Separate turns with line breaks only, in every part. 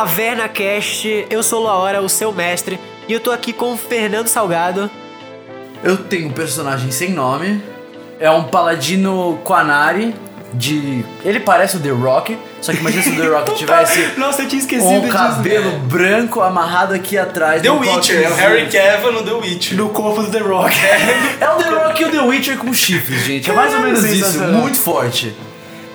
Taverna Cast. Eu sou Laura, o seu mestre, e eu tô aqui com o Fernando Salgado.
Eu tenho um personagem sem nome. É um paladino Quanari de. Ele parece o The Rock, só que imagina se o The Rock tivesse
Nossa, eu tinha esquecido
um
disso,
cabelo
velho.
branco amarrado aqui atrás.
The Witcher, é o. Harry Cavill no The Witcher.
No corpo do The Rock.
É o The Rock e o The Witcher com chifres, gente. É mais ou menos isso,
Sensacional.
muito forte.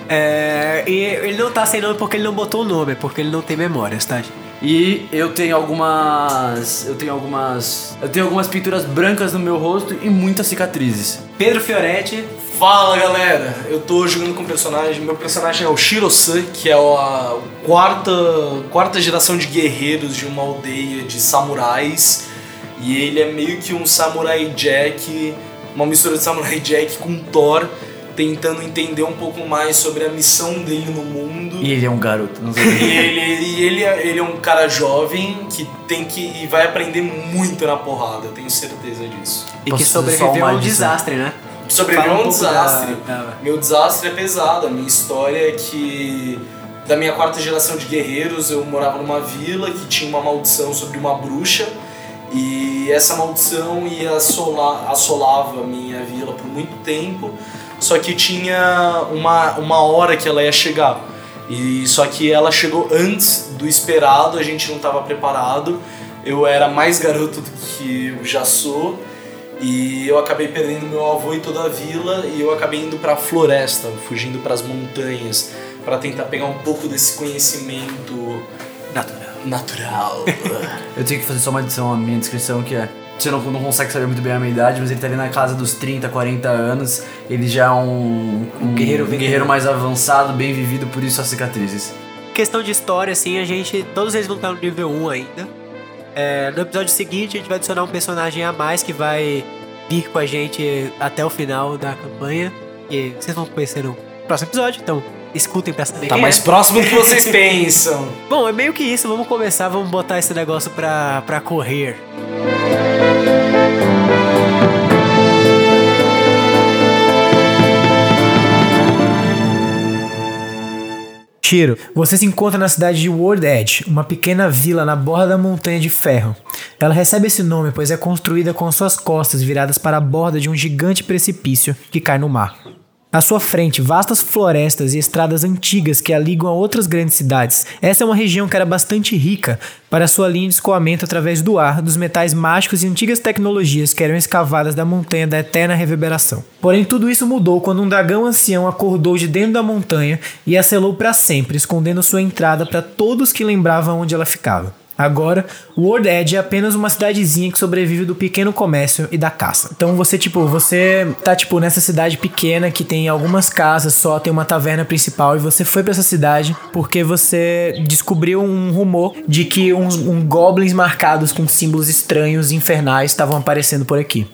É, e ele não tá sem nome porque ele não botou o nome, é porque ele não tem memórias, tá? gente?
E eu tenho algumas. Eu tenho algumas. Eu tenho algumas pinturas brancas no meu rosto e muitas cicatrizes.
Pedro Fioretti.
Fala galera, eu tô jogando com um personagem. Meu personagem é o Shiro-san, que é a quarta, quarta geração de guerreiros de uma aldeia de samurais. E ele é meio que um samurai Jack, uma mistura de samurai Jack com Thor, tentando entender um pouco mais sobre a missão dele no mundo.
E ele é um garoto, não sei.
E ele, e ele, é, ele é um cara jovem que tem que e vai aprender muito na porrada, eu tenho certeza disso.
E
Posso
que sobreviveu a
uma
um
adição?
desastre, né?
Sobreviveu a um
da-
desastre.
da-
Meu desastre é pesado. A minha história é que da minha quarta geração de guerreiros eu morava numa vila que tinha uma maldição sobre uma bruxa e essa maldição ia assolar, assolava a minha vila por muito tempo. Só que tinha uma, uma hora que ela ia chegar. E só que ela chegou antes do esperado, a gente não estava preparado. Eu era mais garoto do que eu já sou. E eu acabei perdendo meu avô e toda a vila e eu acabei indo pra floresta, fugindo pras montanhas, pra tentar pegar um pouco desse conhecimento
Natural.
Natural.
Eu tenho que fazer só uma adição à minha descrição que é. Você não, não consegue saber muito bem a minha idade, mas ele tá ali na casa dos 30, 40 anos. Ele já é um, um
guerreiro
um guerreiro mais avançado, bem vivido, por isso as cicatrizes.
Questão de história, assim, a gente. Todos eles vão estar no nível 1 ainda. É, no episódio seguinte, a gente vai adicionar um personagem a mais que vai vir com a gente até o final da campanha. E vocês vão conhecer no próximo episódio, então escutem pra saber
tá mais
é.
próximo do que vocês pensam.
Bom, é meio que isso. Vamos começar, vamos botar esse negócio pra, pra correr. Shiro, você se encontra na cidade de World Edge, uma pequena vila na borda da Montanha de Ferro. Ela recebe esse nome pois é construída com suas costas viradas para a borda de um gigante precipício que cai no mar. À sua frente, vastas florestas e estradas antigas que a ligam a outras grandes cidades. Essa é uma região que era bastante rica para sua linha de escoamento através do ar, dos metais mágicos e antigas tecnologias que eram escavadas da montanha da eterna reverberação. Porém, tudo isso mudou quando um dragão ancião acordou de dentro da montanha e a selou para sempre, escondendo sua entrada para todos que lembravam onde ela ficava. Agora, World Edge é apenas uma cidadezinha que sobrevive do pequeno comércio e da caça. Então você, tipo, você tá, tipo, nessa cidade pequena que tem algumas casas só, tem uma taverna principal, e você foi pra essa cidade porque você descobriu um rumor de que uns um goblins marcados com símbolos estranhos e infernais estavam aparecendo por aqui.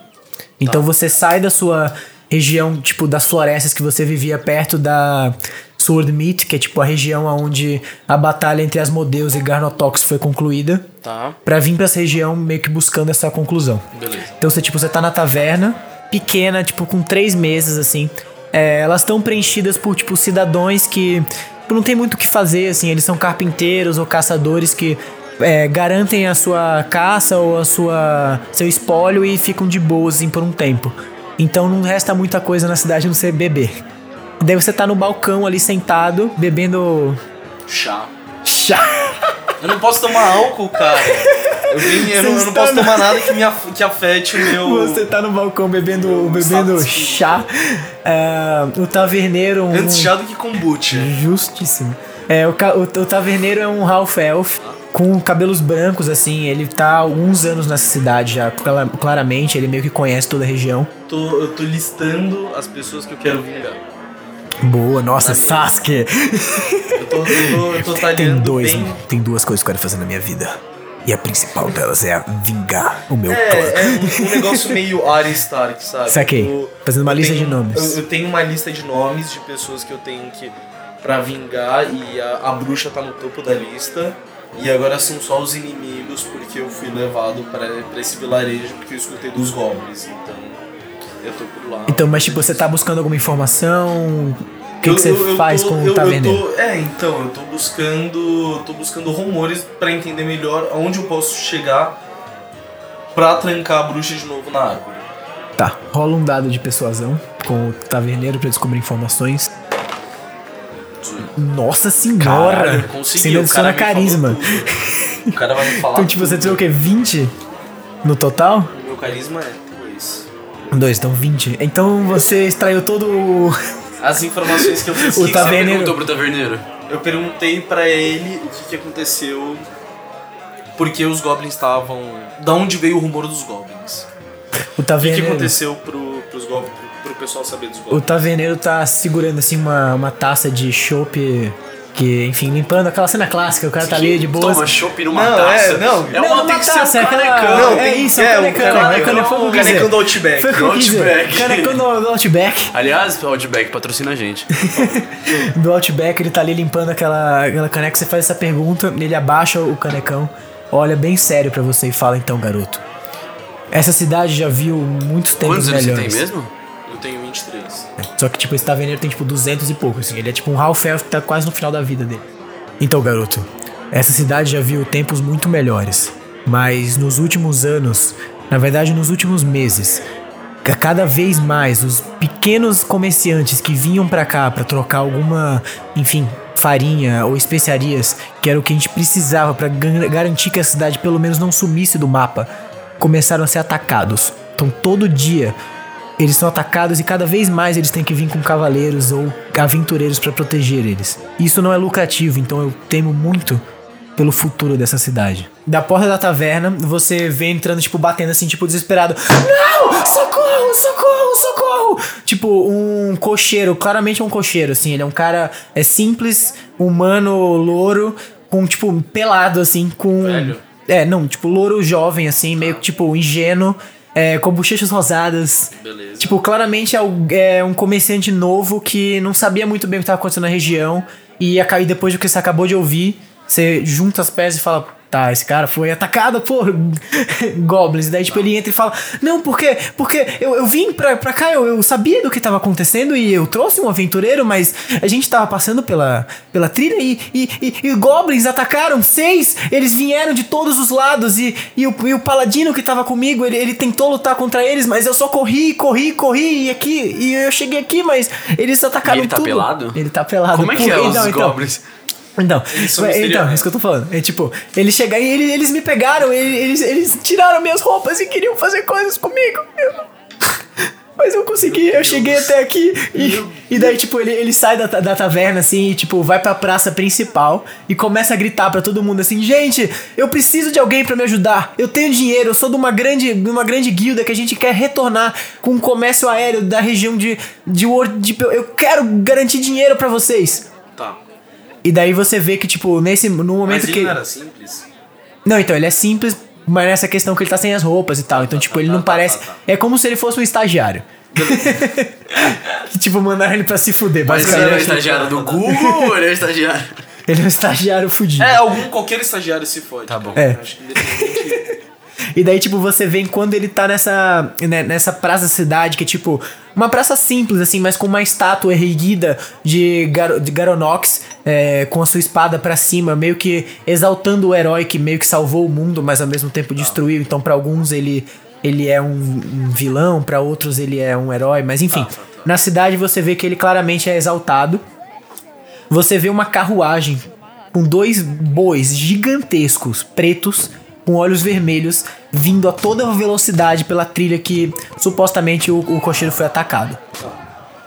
Então você sai da sua região, tipo, das florestas que você vivia perto da Swordmeet, que é tipo a região onde a batalha entre Asmodeus e Garnotox foi concluída,
Tá,
pra vir pra essa região meio que buscando essa conclusão.
beleza.
Então você, tipo, você tá na taverna, pequena, tipo, com três mesas, assim. É, elas estão preenchidas por, tipo, cidadãos que tipo, não tem muito o que fazer, assim. Eles são carpinteiros ou caçadores que é, garantem a sua caça ou a sua seu espólio e ficam de boas, assim, por um tempo. Então não resta muita coisa na cidade não ser beber. Daí você tá no balcão ali sentado, bebendo
Chá.
chá.
Eu não posso tomar álcool, cara. Eu, eu não, eu não posso
estão-
tomar nada que, me af- que afete o meu.
Você tá no balcão bebendo, bebendo
status
chá. É, o taverneiro. um-
Antes chá do que kombucha.
Justíssimo. É, o, o, o taverneiro é um half elf com cabelos brancos, assim. Ele tá há alguns anos nessa cidade já, cla- claramente. Ele meio que conhece toda a região.
Tô, eu tô listando as pessoas que eu quero vingar.
Boa, nossa, Sasuke.
Eu tô, eu tô, eu tô
Tem dois,
bem.
tem duas coisas que eu quero fazer na minha vida. E a principal delas é a vingar o meu clã.
É, é um, um negócio meio Arya Stark, sabe?
Saquei.
Eu-
Fazendo uma lista
tenho-
de nomes.
Eu, eu tenho uma lista de nomes de pessoas que eu tenho que. Pra vingar e a, a bruxa tá no topo da lista. E agora são só os inimigos porque eu fui levado pra, pra esse vilarejo porque eu escutei dos goblins. Então eu tô por lá.
Então, mas tipo, você tá buscando alguma informação? que, que você faz
tô,
com
eu,
o
eu
taverneiro?
é, então, eu tô buscando. tô buscando rumores pra entender melhor aonde eu posso chegar pra trancar a bruxa de novo na árvore.
Tá, rola um dado de persuasão com o taverneiro pra descobrir informações. Nossa senhora!
Caralho,
Você
consegui,
ainda
o
adiciona
cara me
carisma.
O cara vai me falar.
Então, tipo, você
tudo.
tirou o quê? 20 no total?
Meu carisma é dois.
Dois, então 20. Então você extraiu todo o.
As informações que eu fiz.
O
que que você
taverneiro-
Perguntou pro taverneiro.
Eu perguntei pra ele o que, que aconteceu. Porque os goblins estavam. Da onde veio o rumor dos goblins?
O
O que, que
taverneiro.
aconteceu pro, pros goblins, pessoal saber dos
O
goblins?
taverneiro tá segurando assim uma, uma taça de chopp. Que, enfim, limpando aquela cena clássica, o cara tá ali de boa.
Toma chopp numa
Não,
taça.
é, não.
É
Não,
uma
numa
tem que ser um
é
canecão.
Não, é isso, é um
um
canecão,
canecão,
é o canecão,
um
quer dizer.
canecão do Outback.
Foi o.
Outback.
Canecão do, Outback.
Aliás, o Outback patrocina a gente.
Do Outback, ele tá ali limpando aquela, aquela caneca. Você faz essa pergunta, ele abaixa o canecão, olha bem sério pra você e fala: Então, garoto, essa cidade já viu muitos tempos
Quantos anos você
melhores.
tem mesmo?
Eu tenho 23.
Só que, tipo, esse taverneiro tem, tipo, 200 e pouco, assim. Ele é, tipo, um Half Elf que tá quase no final da vida dele. Então, garoto, essa cidade já viu tempos muito melhores. Mas nos últimos anos, na verdade, nos últimos meses, ca- cada vez mais os pequenos comerciantes que vinham pra cá pra trocar alguma, enfim, farinha ou especiarias, que era o que a gente precisava pra gan- garantir que a cidade pelo menos não sumisse do mapa, começaram a ser atacados. Então, todo dia eles são atacados e cada vez mais eles têm que vir com cavaleiros ou aventureiros pra proteger eles. Isso não é lucrativo, então eu temo muito pelo futuro dessa cidade. Da porta da taverna, você vê entrando, tipo, batendo assim, tipo, desesperado. Não! Socorro! Socorro! Socorro! Tipo, um cocheiro, claramente é um cocheiro, assim. Ele é um cara é simples, humano, louro, com, tipo, pelado, assim, com.
Velho?
É, não, tipo, louro jovem, assim, meio que, tipo, ingênuo, é, com bochechas rosadas.
Beleza.
Tipo, claramente é, é um comerciante novo que não sabia muito bem o que estava acontecendo na região. E depois do que você acabou de ouvir, você junta as peças e fala: Tá, esse cara foi atacado por goblins. Daí, tipo, ele entra e fala: Não, porque, porque eu, eu vim pra, pra cá, eu, eu sabia do que estava acontecendo e eu trouxe um aventureiro, mas a gente tava passando pela, pela trilha e, e, e, e goblins atacaram seis. Eles vieram de todos os lados e, e, o, e o paladino que tava comigo, ele, ele tentou lutar contra eles, mas eu só corri, corri, corri e aqui. E eu cheguei aqui, mas eles atacaram
E ele tá
tudo.
pelado?
Ele tá pelado.
Como é que é os
então.
goblins?
Então, é, então,
misteriosos.
isso que eu tô falando. É tipo, eles chegaram e eles, eles me pegaram, eles, eles tiraram minhas roupas e queriam fazer coisas comigo. Eu Mas eu consegui, eu cheguei até aqui. E, e daí, tipo, ele, ele sai da, da taverna assim e, tipo, vai pra praça principal e começa a gritar pra todo mundo assim: Gente, eu preciso de alguém pra me ajudar. Eu tenho dinheiro, eu sou de uma grande, de uma grande guilda que a gente quer retornar com o comércio aéreo da região de. de, Wor- de eu quero garantir dinheiro pra vocês.
Tá.
E daí você vê que, tipo, nesse. No momento
Mas ele
que.
não era simples?
Não, então, ele é simples, mas nessa questão que ele tá sem as roupas e tal. Então, tipo, ele
tá,
não
tá,
parece.
tá, tá.
É como se ele fosse um estagiário. que, tipo, mandaram ele pra se fuder,
Mas ele é o
basicamente.
estagiário do Google ou ele é o estagiário?
Ele é um estagiário fudido.
É, algum, qualquer estagiário se fode.
Tá bom.
É.
Acho que independente.
E daí, tipo, você vê quando ele tá nessa, né, nessa praça da cidade, que é tipo uma praça simples, assim, mas com uma estátua erguida de, Gar de Garonox, é, com a sua espada pra cima, meio que exaltando o herói que meio que salvou o mundo, mas ao mesmo tempo destruiu. Então, pra alguns ele, ele é um, um vilão, pra outros ele é um herói, mas enfim. Na cidade você vê que ele claramente é exaltado. Você vê uma carruagem com dois bois gigantescos, pretos, com olhos vermelhos, vindo a toda velocidade pela trilha que supostamente o, o cocheiro foi atacado.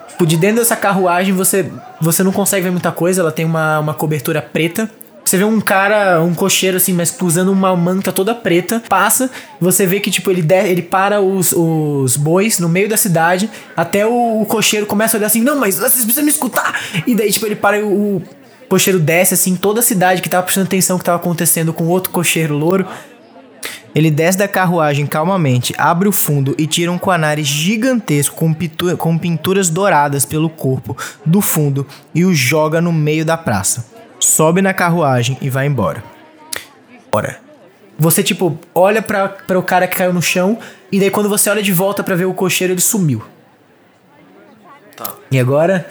Tipo, de dentro dessa carruagem você, você não consegue ver muita coisa, ela tem uma, uma cobertura preta. Você vê um cara, um cocheiro assim, mas usando uma manta toda preta, passa, você vê que tipo ele, de, ele para os, os bois no meio da cidade, até o, o cocheiro começa a olhar assim, não, mas vocês precisam me escutar. E daí tipo ele para e o, o cocheiro desce assim, toda a cidade que tava prestando atenção no que tava acontecendo com outro cocheiro louro. Ele desce da carruagem calmamente, abre o fundo e tira um quanare gigantesco com, com pinturas douradas pelo corpo do fundo e o joga no meio da praça. Sobe na carruagem e vai embora. Ora. Você, tipo, olha pra o cara que caiu no chão e daí quando você olha de volta pra ver o cocheiro, ele sumiu.
Tá.
E agora,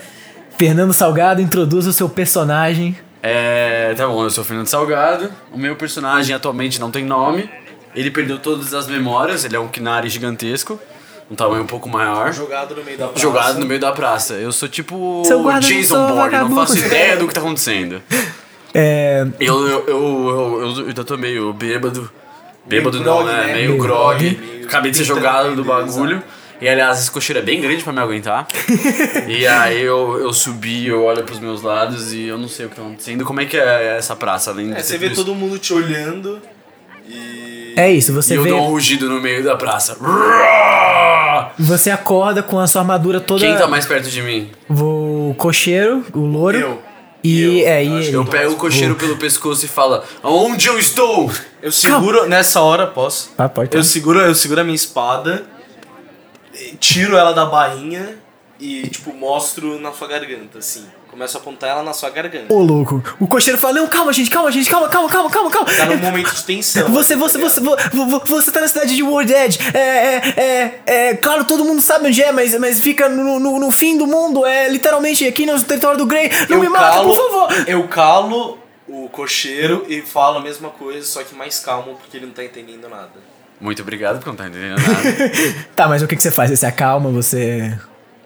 Fernando Salgado, introduz o seu personagem.
É, tá bom, eu sou o Fernando Salgado. O meu personagem atualmente não tem nome. Ele perdeu todas as memórias, ele é um Kinari gigantesco, um tamanho um pouco maior.
Jogado no meio da praça.
Jogado no meio da praça. Eu sou tipo
Seu guarda,
Jason Bourne, não faço ideia do que tá acontecendo.
É,
Eu, eu, eu, eu, ainda tô meio bêbado. Bêbado
Meio
não,
grog,
né?
né?
Meio
Meio
grog. Acabei de ser jogado do bagulho. E aliás, esse cocheiro é bem grande pra me aguentar. e aí eu, eu subi, eu olho pros meus lados e eu não sei o que tá acontecendo. Como é que é essa praça, além
É, você vê
isso?
todo mundo te olhando e.
é isso, você
E eu
vê.
dou um rugido no meio da praça.
Você acorda com a sua armadura toda.
Quem tá mais perto de mim?
O cocheiro, o louro.
Eu.
E
Eu.
é, e
Eu
ele.
Eu pego o cocheiro pelo pescoço e falo: Aonde eu estou?
Eu seguro. Nessa hora, posso?
Ah, pode,
Eu
pode.
seguro, eu seguro a minha espada, tiro ela da bainha e, tipo, mostro na sua garganta, assim. Começo a apontar ela na sua garganta.
Ô, louco. O cocheiro fala: Não, calma, gente, calma, gente, calma, calma, calma, calma, calma.
Tá num momento de tensão.
Você, você, você, vo- vo- você tá na cidade de World Edge. É, é, é, é, claro, todo mundo sabe onde é, mas, mas fica no, no, no fim do mundo. É literalmente aqui no território do Grey. Não
eu
me mata,
calo,
por favor.
Eu calo o cocheiro e falo a mesma coisa, só que mais calmo, porque ele não tá entendendo nada.
Muito obrigado, porque eu não tá entendendo nada.
Tá, mas o que, que você faz? Você se acalma, você.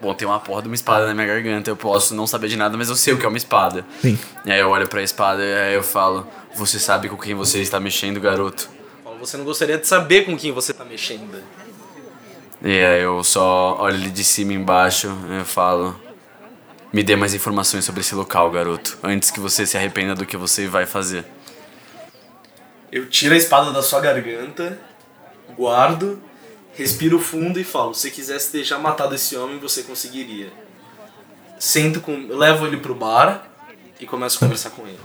Bom, tem uma porra de uma espada na minha garganta. Eu posso não saber de nada, mas eu sei o que é uma espada.
Sim.
E aí eu olho pra espada e aí eu falo: Você sabe com quem você está mexendo, garoto?
Você não gostaria de saber com quem você tá mexendo.
E aí eu só olho ele de cima e embaixo e eu falo: Me dê mais informações sobre esse local, garoto. Antes que você se arrependa do que você vai fazer.
Eu tiro a espada da sua garganta, guardo, respiro fundo e falo: se quisesse ter já matado esse homem, você conseguiria. Sento com. levo ele pro bar e começo a conversar com ele.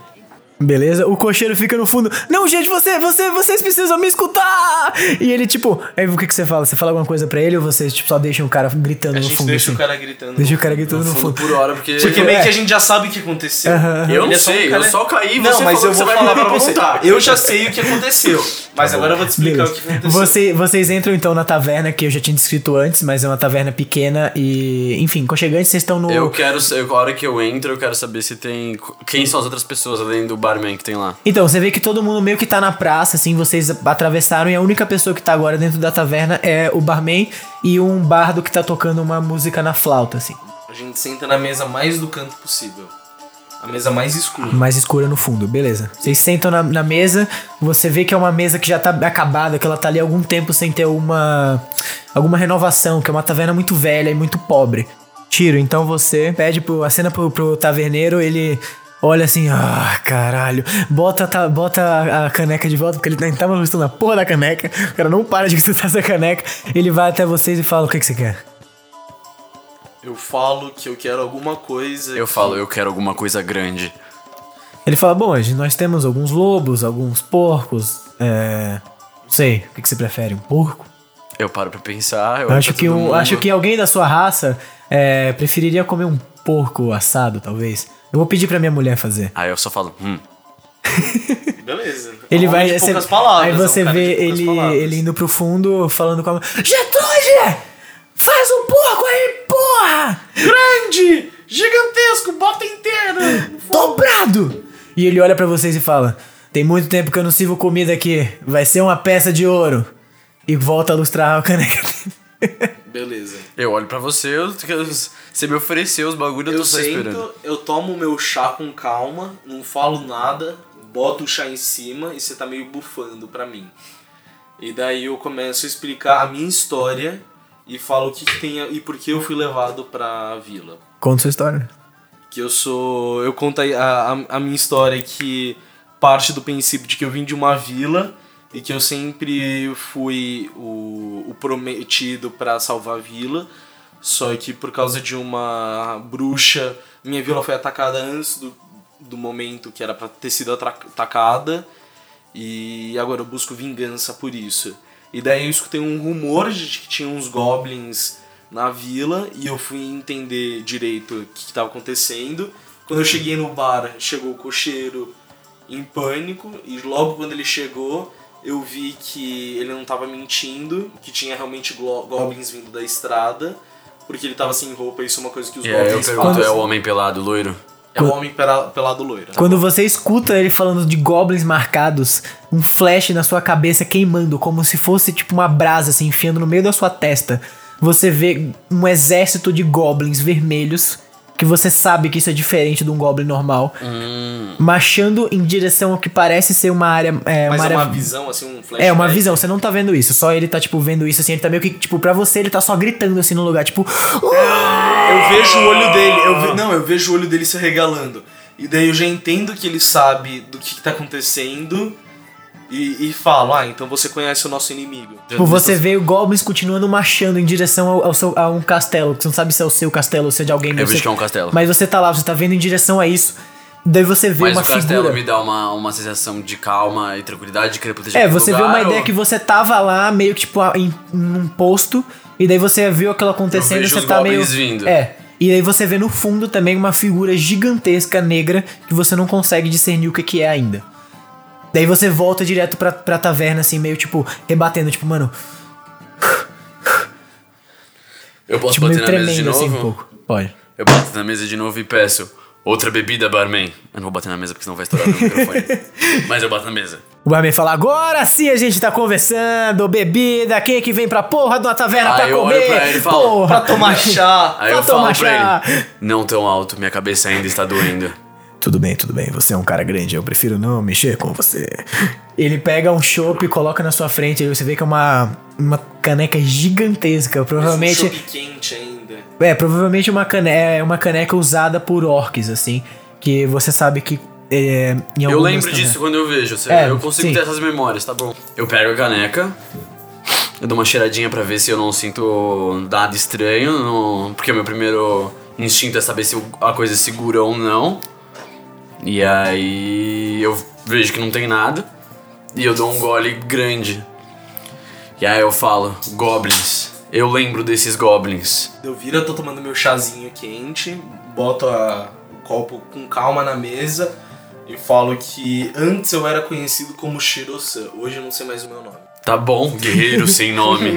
Beleza? O cocheiro fica no fundo. Não, gente, você, você, vocês precisam me escutar! E ele, tipo, aí o que, que você fala? Você fala alguma coisa pra ele ou você, tipo, só deixa o cara gritando
A
no
gente
fundo?
deixa
assim?
o cara gritando.
Deixa o cara gritando no,
No fundo
fundo.
por hora, porque.
Porque
Tipo,
meio
é.
que a gente já sabe o que aconteceu.
Aham,
Eu não
é um
sei,
cara-
eu só caí e
Não,
você
mas
falou
eu
que
vou falar pra você.
perguntar.
Eu já sei o que aconteceu. Mas agora eu vou te explicar
Beleza.
o que aconteceu.
Você, vocês entram então na taverna que eu já tinha descrito antes, mas é uma taverna pequena e. Enfim, conchegantes, vocês estão no.
Eu quero, eu, a hora que eu entro, eu quero saber se tem. Quem são as outras pessoas além do barman que tem lá?
Então, você vê que todo mundo meio que tá na praça, assim, vocês atravessaram e a única pessoa que tá agora dentro da taverna é o barman e um bardo que tá tocando uma música na flauta, assim.
A gente senta na mesa mais do canto possível. A mesa mais escura.
Mais escura no fundo, beleza. Vocês sentam na, na mesa, você vê que é uma mesa que já tá acabada, que ela tá ali há algum tempo sem ter uma. alguma renovação, que é uma taverna muito velha e muito pobre. Tiro, então você pede pro. acena pro, pro taverneiro, ele. Olha assim, ah, caralho. Bota, tá, bota a, caneca de volta, porque ele nem tava gostando da porra da caneca. O cara não para de gostar essa caneca. Ele vai até vocês e fala: O que, que você quer?
Eu falo que eu quero alguma coisa.
Eu
que-
falo, eu quero alguma coisa grande.
Ele fala: Bom, a gente- nós temos alguns lobos, alguns porcos. É. Não sei, o que, que você prefere? Um porco?
Eu paro pra pensar. Eu
acho que, um,
mundo.
acho que alguém da sua raça é, preferiria comer um porco assado, talvez. Eu vou pedir pra minha mulher fazer.
Aí eu só falo, hum.
Beleza.
Ele vai.
de
você-
palavras,
aí
é um
você vê ele,
palavras.
ele indo pro fundo falando com a. Getúlio! Faz um porco aí, porra!
Grande! Gigantesco! Bota inteira!
Dobrado! E ele olha pra vocês e fala: Tem muito tempo que eu não sirvo comida aqui. Vai ser uma peça de ouro. E volta a lustrar a caneca.
Beleza.
Eu olho pra você, eu, você me ofereceu os bagulhos, eu
Eu
tô só esperando.
sento, eu tomo meu chá com calma, não falo nada, boto o chá em cima e você tá meio bufando pra mim. E daí eu começo a explicar a minha história e falo o que, que tem a- e por que eu fui levado pra vila.
Conta sua história.
Que eu sou. Eu conto aí a, a, a minha história que parte do princípio de que eu vim de uma vila e que eu sempre fui o, o prometido pra salvar a vila. Só que por causa de uma bruxa, minha vila foi atacada antes do, do momento que era pra ter sido atacada. E agora eu busco vingança por isso. E daí eu escutei um rumor de que tinha uns goblins na vila e eu fui entender direito o que estava acontecendo. Quando eu cheguei no bar, chegou o cocheiro em pânico e logo quando ele chegou, eu vi que ele não estava mentindo, que tinha realmente goblins vindo da estrada, porque ele tava sem roupa, isso é uma coisa que os
aí eu
goblins
pergunto,
fazem.
é o homem pelado loiro?
É o homem pela- pelado loiro.
Quando você escuta ele falando de goblins marcados, um flash na sua cabeça queimando, como se fosse tipo uma brasa se enfiando no meio da sua testa. Você vê um exército de goblins vermelhos, que você sabe que isso é diferente de um goblin normal, marchando em direção ao que parece ser uma área. É,
Mas
uma
é
área
uma visão, assim, um flash.
É, uma visão, você não tá vendo isso, só ele tá, tipo, vendo isso, assim, ele tá meio que, tipo, pra você ele tá só gritando, assim, no lugar, tipo...
Eu vejo o olho dele, eu ve- não, eu vejo o olho dele se regalando. E daí eu já entendo que ele sabe do que, que tá acontecendo e, e falo, ah, então você conhece o nosso inimigo.
Tipo, você vê o Goblins continuando marchando em direção ao, ao seu, a um castelo, que você não sabe se é o seu castelo ou se é de alguém
Eu
mesmo.
vejo
Você-
que é um castelo.
Mas você tá lá, você tá vendo em direção a isso. Daí você vê
Mas
uma
o castelo
figura.
me dá uma, uma sensação de calma e tranquilidade de querer proteger
É, você vê
lugar,
uma
ou-
ideia que você tava lá, meio que, tipo, em, em um posto, e daí você viu aquilo acontecendo e você
os
tá meio.
goblins vindo.
É. E aí você vê no fundo também uma figura gigantesca negra que você não consegue discernir o que, que é ainda. Daí você volta direto pra, pra taverna, assim, meio tipo, rebatendo, tipo, mano,
Eu posso
tipo, meio
bater na mesa de
tremendo
novo?
assim um pouco. Pode.
Eu bato na mesa de novo e peço outra bebida, barman. Eu não vou bater na mesa porque senão vai estourar no microfone. Mas eu bato na mesa.
O barman fala, agora sim a gente tá conversando, bebida, quem é que vem pra porra de uma taverna
Aí
pra
eu
comer?
olho pra ele e falo,
porra.
Pra tomar chá.
Aí
Pra
eu falo
tomar
pra
chá.
ele: Não tão alto, minha cabeça ainda está doendo.
Tudo bem, tudo bem. Você é um cara grande, eu prefiro não mexer com você. Ele pega um chopp e coloca na sua frente, aí você vê que é uma, uma caneca gigantesca. Provavelmente.
Um chopp quente ainda.
É, provavelmente uma caneca, é uma caneca usada por orcs, assim. Que você sabe que. É, em
Eu lembro disso quando eu vejo. você-
É,
eu consigo
sim.
ter essas memórias, tá bom. Eu pego a caneca, eu dou uma cheiradinha pra ver se eu não sinto nada estranho, não- porque o meu primeiro instinto é saber se a coisa é segura ou não. E aí eu vejo que não tem nada e eu dou um gole grande. E aí eu falo, goblins. Eu lembro desses goblins.
Eu viro, eu tô tomando meu chazinho quente, boto a- o copo com calma na mesa e falo que antes eu era conhecido como Shiro-san, hoje eu não sei mais o meu nome.
Tá bom, guerreiro sem nome.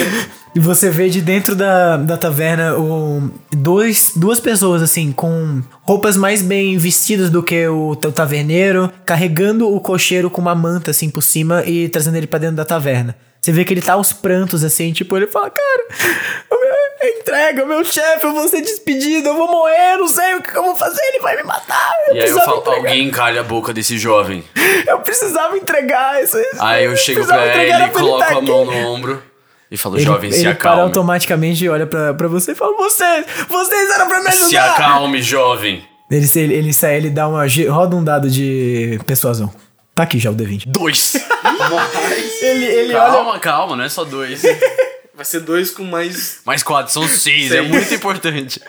E você vê de dentro da, da taverna o, dois, duas pessoas, assim, com roupas mais bem vestidas do que o, teu taverneiro, carregando o cocheiro com uma manta, assim, por cima e trazendo ele pra dentro da taverna. Você vê que ele tá aos prantos, assim, tipo, ele fala, cara, o entrega, o meu chefe, eu vou ser despedido, eu vou morrer, não sei o que eu vou fazer, ele vai me matar. Eu
E aí eu falo,
entregar,
alguém calha a boca desse jovem.
Eu precisava entregar isso.
Aí eu chego pra ele,
pra
coloco a mão no ombro e falo,
Ele,
jovem, se
ele para
acalme.
automaticamente e olha pra, pra você e fala: Vocês, vocês eram pra me ajudar!
Se acalme, jovem.
Ele, ele, ele sai, ele dá uma. roda um dado de persuasão. Tá aqui já o D20.
Dois.
Ele, ele olha.
calma, calma, não é só dois.
Vai ser dois com mais.
Mais quatro, são seis, é muito importante.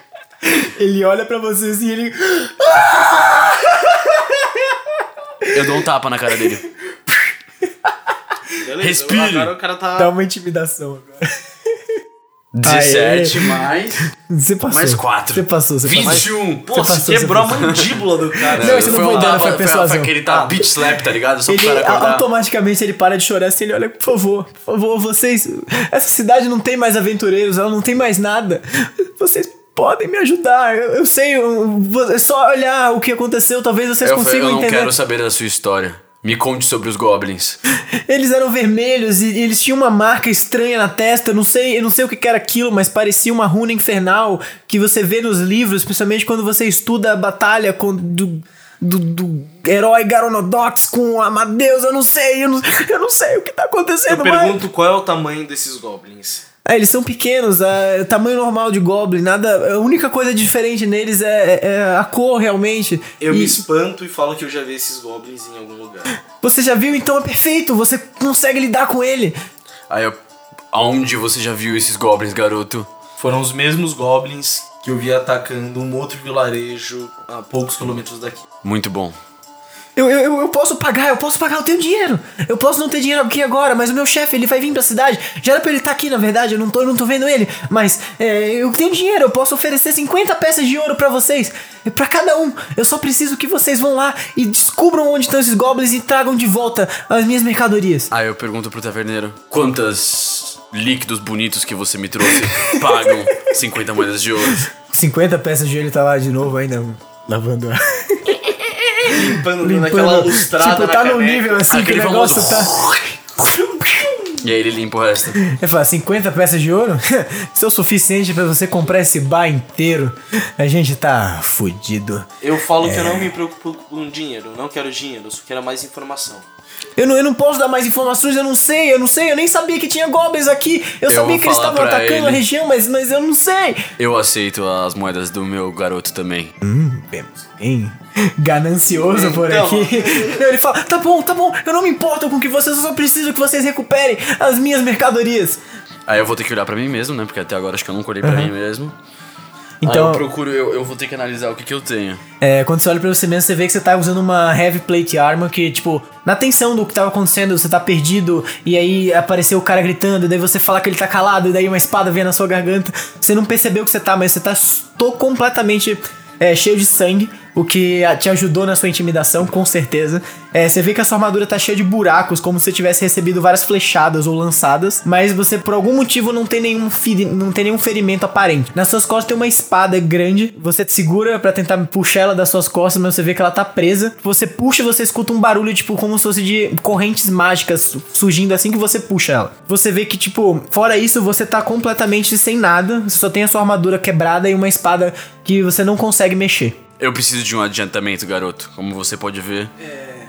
Ele olha pra você assim e ele.
Eu dou um tapa na cara dele.
Beleza,
Respire.
Agora o cara tá.
Dá uma intimidação agora.
17 mais.
Você passou.
Mais quatro.
Você passou, você passou.
21.
Pô,
Você passou,
quebrou
você
a mandíbula do cara.
Não, isso não foi dano, foi persuasão.
Foi aquele tá beat slap, tá ligado? Só
Ele
cara acordar.
automaticamente ele para de chorar assim, ele olha, por favor, por favor, vocês. Essa cidade não tem mais aventureiros, ela não tem mais nada. Vocês podem me ajudar. Eu, eu sei, eu- é só olhar o que aconteceu, talvez vocês
Eu,
consigam
eu não
entender.
quero saber da sua história. Me conte sobre os goblins.
Eles eram vermelhos e eles tinham uma marca estranha na testa. Eu não sei, eu não sei o que era aquilo, mas parecia uma runa infernal que você vê nos livros, principalmente quando você estuda a batalha com, do, do, do herói Garonodox com Amadeus. Eu não sei, eu não, eu não sei o que tá
Eu
acontecendo, mas.
pergunto qual é o tamanho desses goblins.
Ah, eles são pequenos, é tamanho normal de Goblin, nada. A única coisa diferente neles é, é a cor realmente.
Eu
E
me espanto e falo que eu já vi esses goblins em algum lugar.
Você já viu, então é perfeito, você consegue lidar com ele.
Aí eu. Aonde você já viu esses goblins, garoto?
Foram os mesmos goblins que eu vi atacando um outro vilarejo a poucos quilômetros daqui.
Muito bom.
Eu, eu, eu- posso pagar, eu posso pagar, eu tenho dinheiro. Eu posso não ter dinheiro aqui agora, mas o meu chefe, ele vai vir pra cidade. Já era pra ele estar aqui, na verdade, eu não tô, eu não tô vendo ele. Mas é, eu tenho dinheiro, eu posso oferecer 50 peças de ouro pra vocês. Pra cada um. Eu só preciso que vocês vão lá e descubram onde estão esses goblins e tragam de volta as minhas mercadorias.
Aí eu pergunto pro taverneiro: Quantas líquidos bonitos que você me trouxe pagam 50 moedas de ouro.
50 peças de ele tá lá de novo ainda, lavando a...
Limpando,
limpando.
aquela lustrada
tipo, tá num
caneca.
nível assim que o negócio
famoso-
tá...
E aí ele limpa o resto.
Ele fala, 50 peças de ouro? Isso é o suficiente pra você comprar esse bar inteiro. A gente tá fudido.
Eu falo que eu
É.
não me preocupo com dinheiro, não quero dinheiro, eu só quero mais informação.
Eu não, eu não posso dar mais informações, eu não sei, eu não sei, eu nem sabia que tinha goblins aqui. Eu, sabia
vou
que eles estavam atacando a
ele.
região, mas, mas eu não sei.
Eu aceito as moedas do meu garoto também.
Hum, vemos bem ganancioso por
Então.
aqui. Não, Ele fala, tá bom, tá bom, eu não me importo com que vocês, eu só preciso que vocês recuperem as minhas mercadorias.
Aí eu vou ter que olhar pra mim mesmo, né? Porque até agora acho que eu não colhei pra mim mesmo. Então
Então,
eu procuro, eu, eu vou ter que analisar o que, que eu tenho.
É, quando você olha pra você mesmo, você vê que você tá usando uma heavy plate armor que, tipo, na tensão do que tava acontecendo, você tá perdido, e aí apareceu o cara gritando, e daí você fala que ele tá calado, e daí uma espada vem na sua garganta. Você não percebeu que você tá, mas você tá tô completamente é, cheio de sangue, o que te ajudou na sua intimidação, com certeza. É, você vê que a sua armadura tá cheia de buracos, como se tivesse recebido várias flechadas ou lançadas, mas você por algum motivo não tem nenhum, não tem nenhum ferimento aparente. Nas suas costas tem uma espada grande, você segura pra tentar puxar ela das suas costas, mas você vê que ela tá presa. Você puxa e você escuta um barulho, tipo, como se fosse de correntes mágicas surgindo assim que você puxa ela. Você vê que, tipo, fora isso, você tá completamente sem nada, só tem a sua armadura quebrada e uma espada que você não consegue mexer.
Eu preciso de um adiantamento, garoto. Como você pode ver,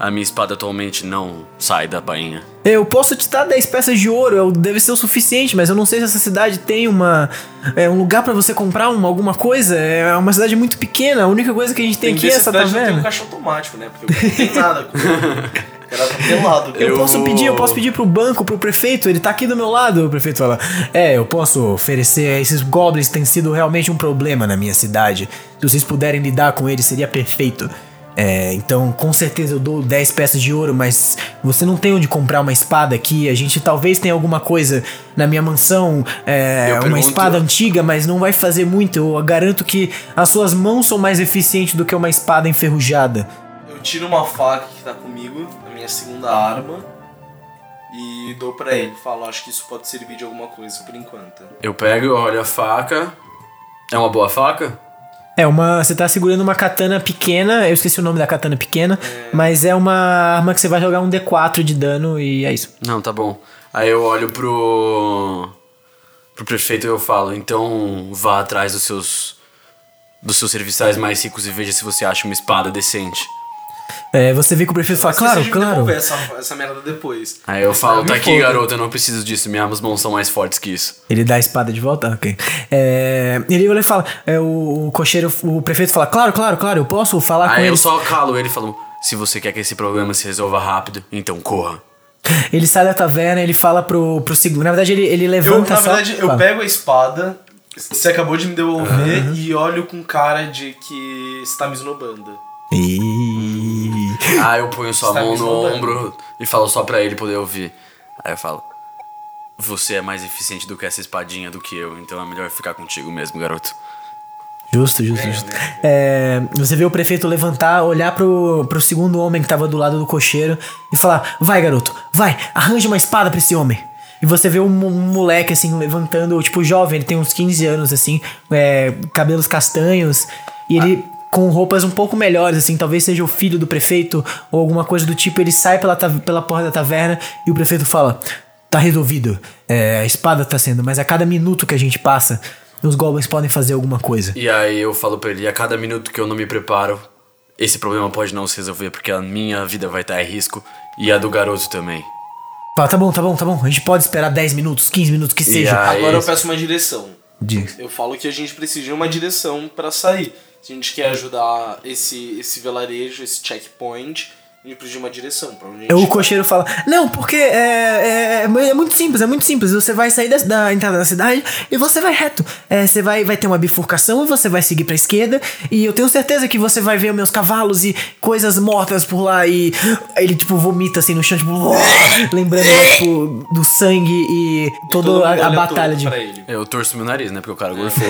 a minha espada atualmente não sai da bainha.
Eu posso te dar 10 peças de ouro, eu- deve ser o suficiente, mas eu não sei se essa cidade tem uma é, um lugar pra você comprar uma, alguma coisa. É uma cidade muito pequena, a única coisa que a gente tem, aqui é essa
não tem um
taverna.
caixa automático, né? Porque não tem nada tá pelado.
Eu,
Eu
posso pedir, eu posso pedir pro banco, pro prefeito, ele tá aqui do meu lado, o prefeito fala. É, eu posso oferecer, esses goblins têm sido realmente um problema na minha cidade. Se vocês puderem lidar com eles, seria perfeito. É, então, com certeza eu dou 10 peças de ouro, mas você não tem onde comprar uma espada aqui. A gente talvez tenha alguma coisa na minha mansão, é, uma
pergunto-
espada antiga, mas não vai fazer muito. Eu garanto que as suas mãos são mais eficientes do que uma espada enferrujada.
Eu tiro uma faca que tá comigo, a minha segunda arma, e dou pra ele. Falo, acho que isso pode servir de alguma coisa por enquanto.
Eu pego, olho a faca. É uma boa faca?
É uma. Você tá segurando uma katana pequena, eu esqueci o nome da katana pequena, mas é uma arma que você vai jogar um D4 de dano e é isso.
Não, tá bom. Aí eu olho pro. pro prefeito e eu falo, então vá atrás dos seus. dos seus serviçais mais ricos e veja se você acha uma espada decente.
É, você vê que o prefeito fala, claro, claro.
essa, essa merda depois.
Aí eu falo, tá aqui, garoto, eu não preciso disso, minhas mãos são mais fortes que isso.
Ele dá a espada de volta? Ok. É, ele olha e fala, é, o, o cocheiro, o prefeito fala, claro, claro, claro, eu posso falar com
Aí eu
ele.
só calo ele e falo, se você quer que esse problema se resolva rápido, então corra.
Ele sai da taverna, ele fala pro, pro segundo. Na verdade, ele, ele
Eu,
levanta
na
só.
verdade, eu
fala.
pego a espada, você acabou de me devolver, e olho com cara de que você tá me esnobando.
Ih.
Aí eu ponho sua
Você
mão no ombro e falo só pra ele poder ouvir. Aí eu falo, você é mais eficiente do que essa espadinha do que eu, então é melhor ficar contigo mesmo, garoto.
Justo, justo, justo. É, você vê o prefeito levantar, olhar pro, pro segundo homem que tava do lado do cocheiro e falar: Vai, garoto, vai, arranje uma espada pra esse homem. E você vê um, um moleque assim levantando, tipo, jovem, ele tem uns 15 anos, assim, é, cabelos castanhos, e ele. Com roupas um pouco melhores, assim, talvez seja o filho do prefeito ou alguma coisa do tipo. Ele sai pela, pela porta da taverna e o prefeito fala: Tá resolvido, é, a espada tá sendo, mas a cada minuto que a gente passa, os goblins podem fazer alguma coisa.
E aí eu falo pra ele, a cada minuto que eu não me preparo, esse problema pode não se resolver, porque a minha vida vai estar em risco e a do garoto também.
Fala, tá bom, tá bom, tá bom. A gente pode esperar 10 minutos, 15 minutos, que seja.
aí-
Agora eu peço uma direção.
Diz.
Eu falo que a gente precisa de uma direção pra sair. Se a gente quer ajudar esse, esse velarejo, esse checkpoint, precisa de uma direção pra onde a gente
O
vai.
cocheiro fala: Não, porque é, é, é muito simples, é muito simples. Você vai sair da, da entrada da cidade e você vai reto. É, você vai, vai ter uma bifurcação e você vai seguir pra esquerda. E eu tenho certeza que você vai ver meus cavalos e coisas mortas por lá. E ele, tipo, vomita assim no chão, tipo, lembrando, tipo, do sangue e
todo
toda a, a batalha de.
ele.
Eu torço meu nariz, né? Porque o cara gorfou.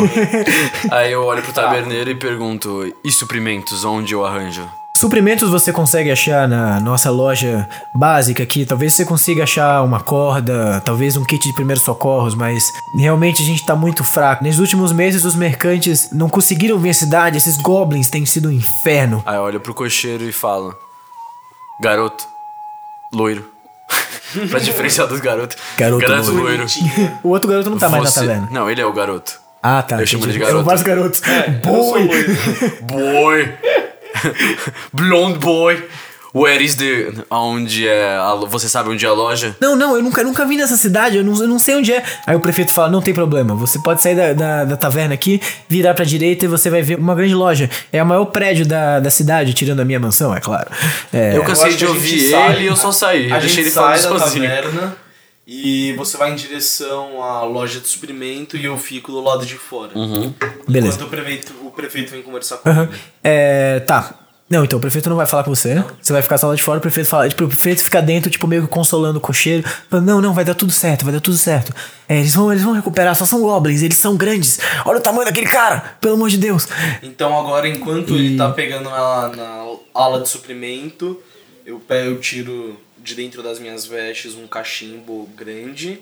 aí eu olho pro taberneiro e pergunto, e suprimentos, onde eu arranjo?
Suprimentos você consegue achar na nossa loja básica aqui. Talvez você consiga achar uma corda, talvez um kit de primeiros socorros, mas realmente a gente tá muito fraco. Nos últimos meses os mercantes não conseguiram vir à cidade. Esses goblins têm sido um inferno.
Aí eu olho pro cocheiro e falo: Garoto, loiro. pra diferenciar dos garotos.
Garoto
loiro.
O outro garoto não tá mais na
Você-
taverna.
Não, ele é o garoto.
Ah, tá.
Eu chamo ele de garoto.
Eram vários garotos. Boy!
Boy! Blonde boy! Where is the. Onde é. A, você sabe onde é a loja?
Não, não, eu nunca, nunca vim nessa cidade, eu não, eu não sei onde é. Aí o prefeito fala: não tem problema, você pode sair da, da, da taverna aqui, virar pra direita e você vai ver uma grande loja. É o maior prédio da, da cidade, tirando a minha mansão, é claro. É,
Eu cansei
acho
de
a
ouvir
gente
ele e eu só saí.
A
Eu deixei
gente
ele falando
sai da
sozinho.
taverna e você vai em direção à loja de suprimento e eu fico do lado de fora.
Beleza.
Enquanto o prefeito, o prefeito vem conversar comigo.
Aham. É, tá. Não, então o prefeito não vai falar com você. Você vai ficar só lá de fora, o prefeito fala. Tipo, o prefeito fica dentro, tipo, meio que consolando o cocheiro. Falando, não, não, vai dar tudo certo, vai dar tudo certo. É, eles vão, eles vão recuperar, só são goblins, eles são grandes. Olha o tamanho daquele cara, pelo amor de Deus.
Então agora, enquanto ele tá pegando ela na ala de suprimento, eu pego, eu tiro de dentro das minhas vestes um cachimbo grande,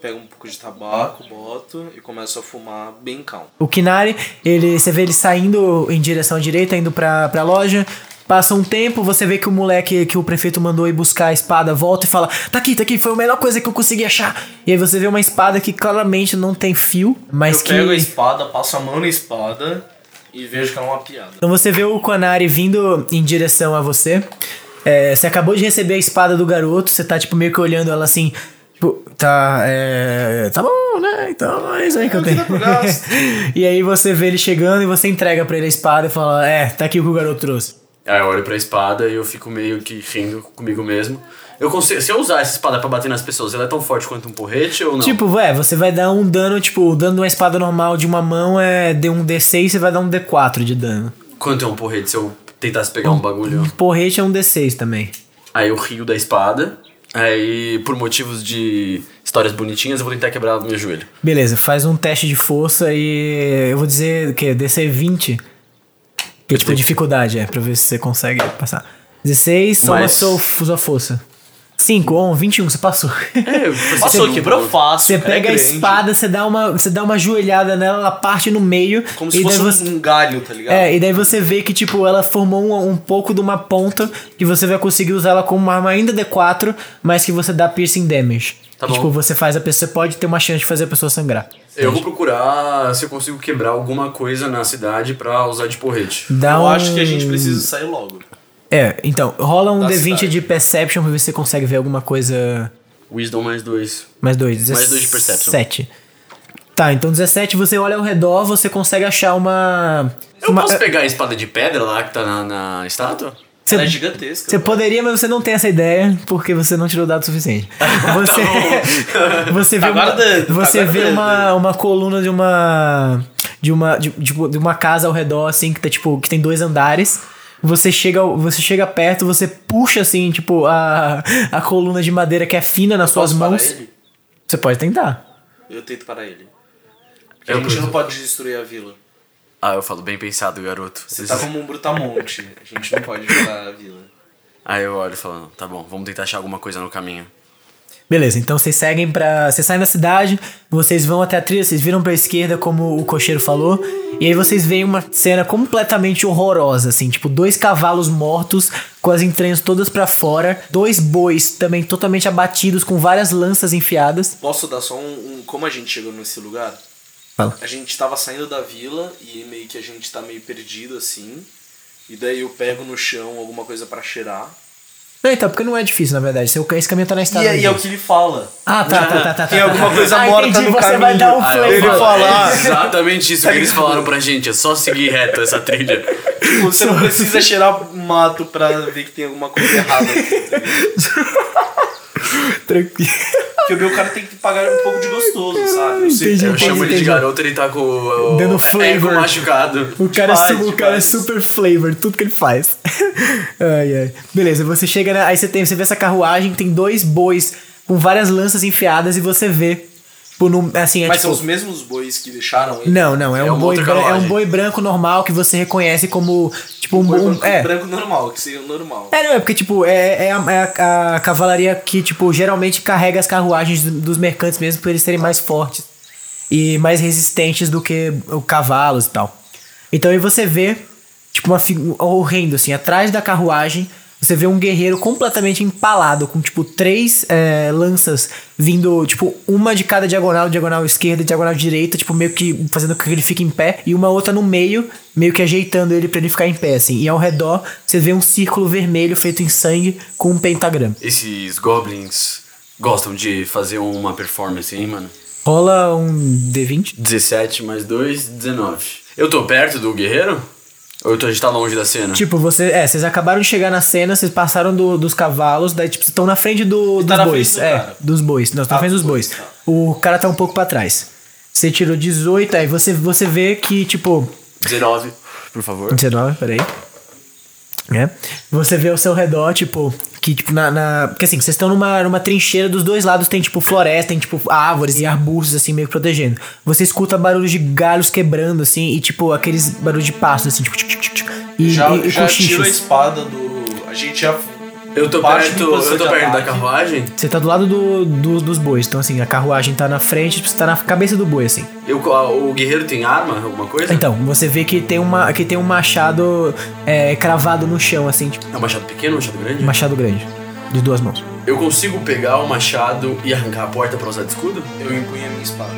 pego um pouco de tabaco, boto e começo a fumar bem calmo.
O Kinari, ele, você vê ele saindo em direção à direita, indo pra, pra loja. Passa um tempo, você vê que o moleque que o prefeito mandou ir buscar a espada volta e fala: Tá aqui, tá aqui, foi a melhor coisa que eu consegui achar. E aí você vê uma espada que claramente não tem fio, mas
eu
que.
pego a espada, passo a mão na espada e vejo que é uma piada.
Então você vê o Konari vindo em direção a você. É, você acabou de receber a espada do garoto, você tá tipo meio que olhando ela assim. Tipo, tá. É, tá bom, né? Então é isso aí que eu tenho. e aí você vê ele chegando e você entrega pra ele a espada e fala: É, tá aqui o que o garoto trouxe.
Aí eu olho pra espada e eu fico meio que rindo comigo mesmo. Eu consigo, se eu usar essa espada pra bater nas pessoas, ela é tão forte quanto um porrete ou não?
Tipo, é, você vai dar um dano, tipo, o dano de uma espada normal de uma mão é de um D6, você vai dar um D4 de dano.
Quanto é um porrete se eu tentasse pegar um bagulho?
Porrete é um D6 também.
Aí eu rio da espada. Aí, por motivos de histórias bonitinhas, eu vou tentar quebrar o meu joelho.
Beleza, faz um teste de força e eu vou dizer o quê? DC 20. Que é tipo dificuldade, é, pra ver se você consegue passar. 16, soma
Mas-
sua, sua força. 5, 1, 21, você passou.
É, você
Passou,
não-
quebrou fácil.
Você
é
pega a
grande.
espada, você dá uma, você dá uma joelhada nela, ela parte no meio.
Como
e
se fosse
você-
um galho, tá ligado?
É, e daí você vê que, tipo, ela formou um, um pouco de uma ponta que você vai conseguir usar ela como uma arma ainda D4, mas que você dá piercing damage.
Tá bom.
tipo, você faz a pessoa, você pode ter uma chance de fazer a pessoa sangrar.
Eu vou procurar se eu consigo quebrar alguma coisa na cidade pra usar de porrete.
Dá
Eu
um...
acho que a gente precisa sair logo.
É, então, rola um
Da
D20
cidade.
de Perception pra ver se você consegue ver alguma coisa.
Wisdom mais dois.
Mais dois,
Mais dois de Perception.
17. Tá, então 17, você olha ao redor, você consegue achar uma.
Eu
uma
posso pegar a espada de pedra lá que tá na, na estátua?
Você-
Ela é gigantesca.
Você poderia, mas você não tem essa ideia porque você não tirou dado suficiente. Você, você vê,
Tá
uma,
guardando, tá
você vê uma, uma coluna de uma de uma de, tipo, de uma casa ao redor assim que tá tipo que tem dois andares. Você chega, você chega perto, você puxa assim, tipo a, a coluna de madeira que é fina nas suas mãos.
ele?
Você pode tentar.
Eu tento parar ele. Porque
Eu
a gente não pode destruir a vila.
Ah, eu falo bem pensado, garoto.
Você tá como um brutamonte. A gente não pode jogar a vila.
Aí eu olho e falo, tá bom, vamos tentar achar alguma coisa no caminho.
Beleza, então vocês seguem pra. Vocês saem da cidade, vocês vão até a trilha, vocês viram pra esquerda, como o cocheiro falou, e aí vocês veem uma cena completamente horrorosa, assim, tipo, dois cavalos mortos, com as entranhas todas pra fora, dois bois também totalmente abatidos, com várias lanças enfiadas.
Posso dar só um, um- Como a gente chegou nesse lugar?
Fala.
A gente tava saindo da vila e meio que a gente tá meio perdido assim. E daí eu pego no chão alguma coisa pra cheirar.
Não, então, porque não é difícil, na verdade. Seu, esse caminho tá na
E,
estrada.
é- e é o que ele fala.
Ah, tá, tá, tá, tá.
Tem
tá,
alguma
tá.
coisa
ah,
morta
entendi,
no
você
caminho.
vai dar um
Ah,
flavor.
Ele fala,
é exatamente isso que eles falaram pra gente, é só seguir reto essa trilha.
Tipo, você não precisa cheirar mato pra ver que tem alguma coisa errada.
Tranquilo.
Porque o meu cara tem que pagar um pouco de gostoso, sabe?
Entendi,
Eu
entendi,
chamo ele de
entendi.
garoto, ele tá com o.
Dando flavor.
Machucado.
O cara, é
Demais,
su- o cara é super flavor, tudo que ele faz. ai, ai. Beleza, você chega, na, aí você tem, você vê essa carruagem, tem dois bois com várias lanças enfiadas e você vê Tipo, no, assim, é
Mas
tipo...
são os mesmos bois que deixaram ele?
Não, não, é,
É
um boi é um boi branco normal que você reconhece como tipo um,
Boi
um-
branco,
é.
branco normal, que seria o normal.
É, não, é porque, tipo, é, é, a, é a- a cavalaria que, tipo, geralmente carrega as carruagens do- dos mercantes mesmo por eles serem mais fortes e mais resistentes do que o cavalos e tal. Então aí você vê, tipo, uma figura horrendo, assim, atrás da carruagem, você vê um guerreiro completamente empalado, com, tipo, três é, lanças vindo, tipo, uma de cada diagonal, diagonal esquerda e diagonal direita, tipo, meio que fazendo com que ele fique em pé, e uma outra no meio, meio que ajeitando ele pra ele ficar em pé, assim. E ao redor, você vê um círculo vermelho feito em sangue com um pentagrama.
Esses goblins gostam de fazer uma performance, hein, mano?
Rola um D20.
17 mais 2, 19. Eu tô perto do guerreiro? Ou eu tô, a gente tá longe da cena?
Tipo, você, é, vocês acabaram de chegar na cena, vocês passaram do- dos cavalos, daí, tipo, vocês estão na frente do, dos
tá na
bois.
frente do
é,
cara.
dos bois. Não, tá na
Ah,
frente dos bois.
bois, tá.
O cara tá um pouco pra trás. Você tirou 18, aí você, você vê que, tipo.
19, por favor.
19, peraí. É. Você vê ao seu redor, tipo, que, tipo, na. na porque assim, vocês estão numa, numa trincheira dos dois lados, tem, tipo, floresta, tem, tipo, árvores e arbustos, assim, meio que protegendo. Você escuta barulhos de galhos quebrando, assim, e, tipo, aqueles barulhos de passo, assim, tipo, tch, tch, tch, e,
já
e,
já tiro a espada do. A gente já.
Eu tô perto, eu tô perto da carruagem.
Você tá do lado do, do- dos bois, então assim, a carruagem tá na frente, tipo, você tá na cabeça do boi, assim.
Eu, o guerreiro tem arma, alguma coisa?
Então, você vê que tem, uma, que tem um machado é, cravado no chão, assim, tipo,
É um machado pequeno, um machado grande?
um machado grande, de duas mãos.
Eu consigo pegar o machado e arrancar a porta pra usar de escudo?
Eu empunho a minha espada.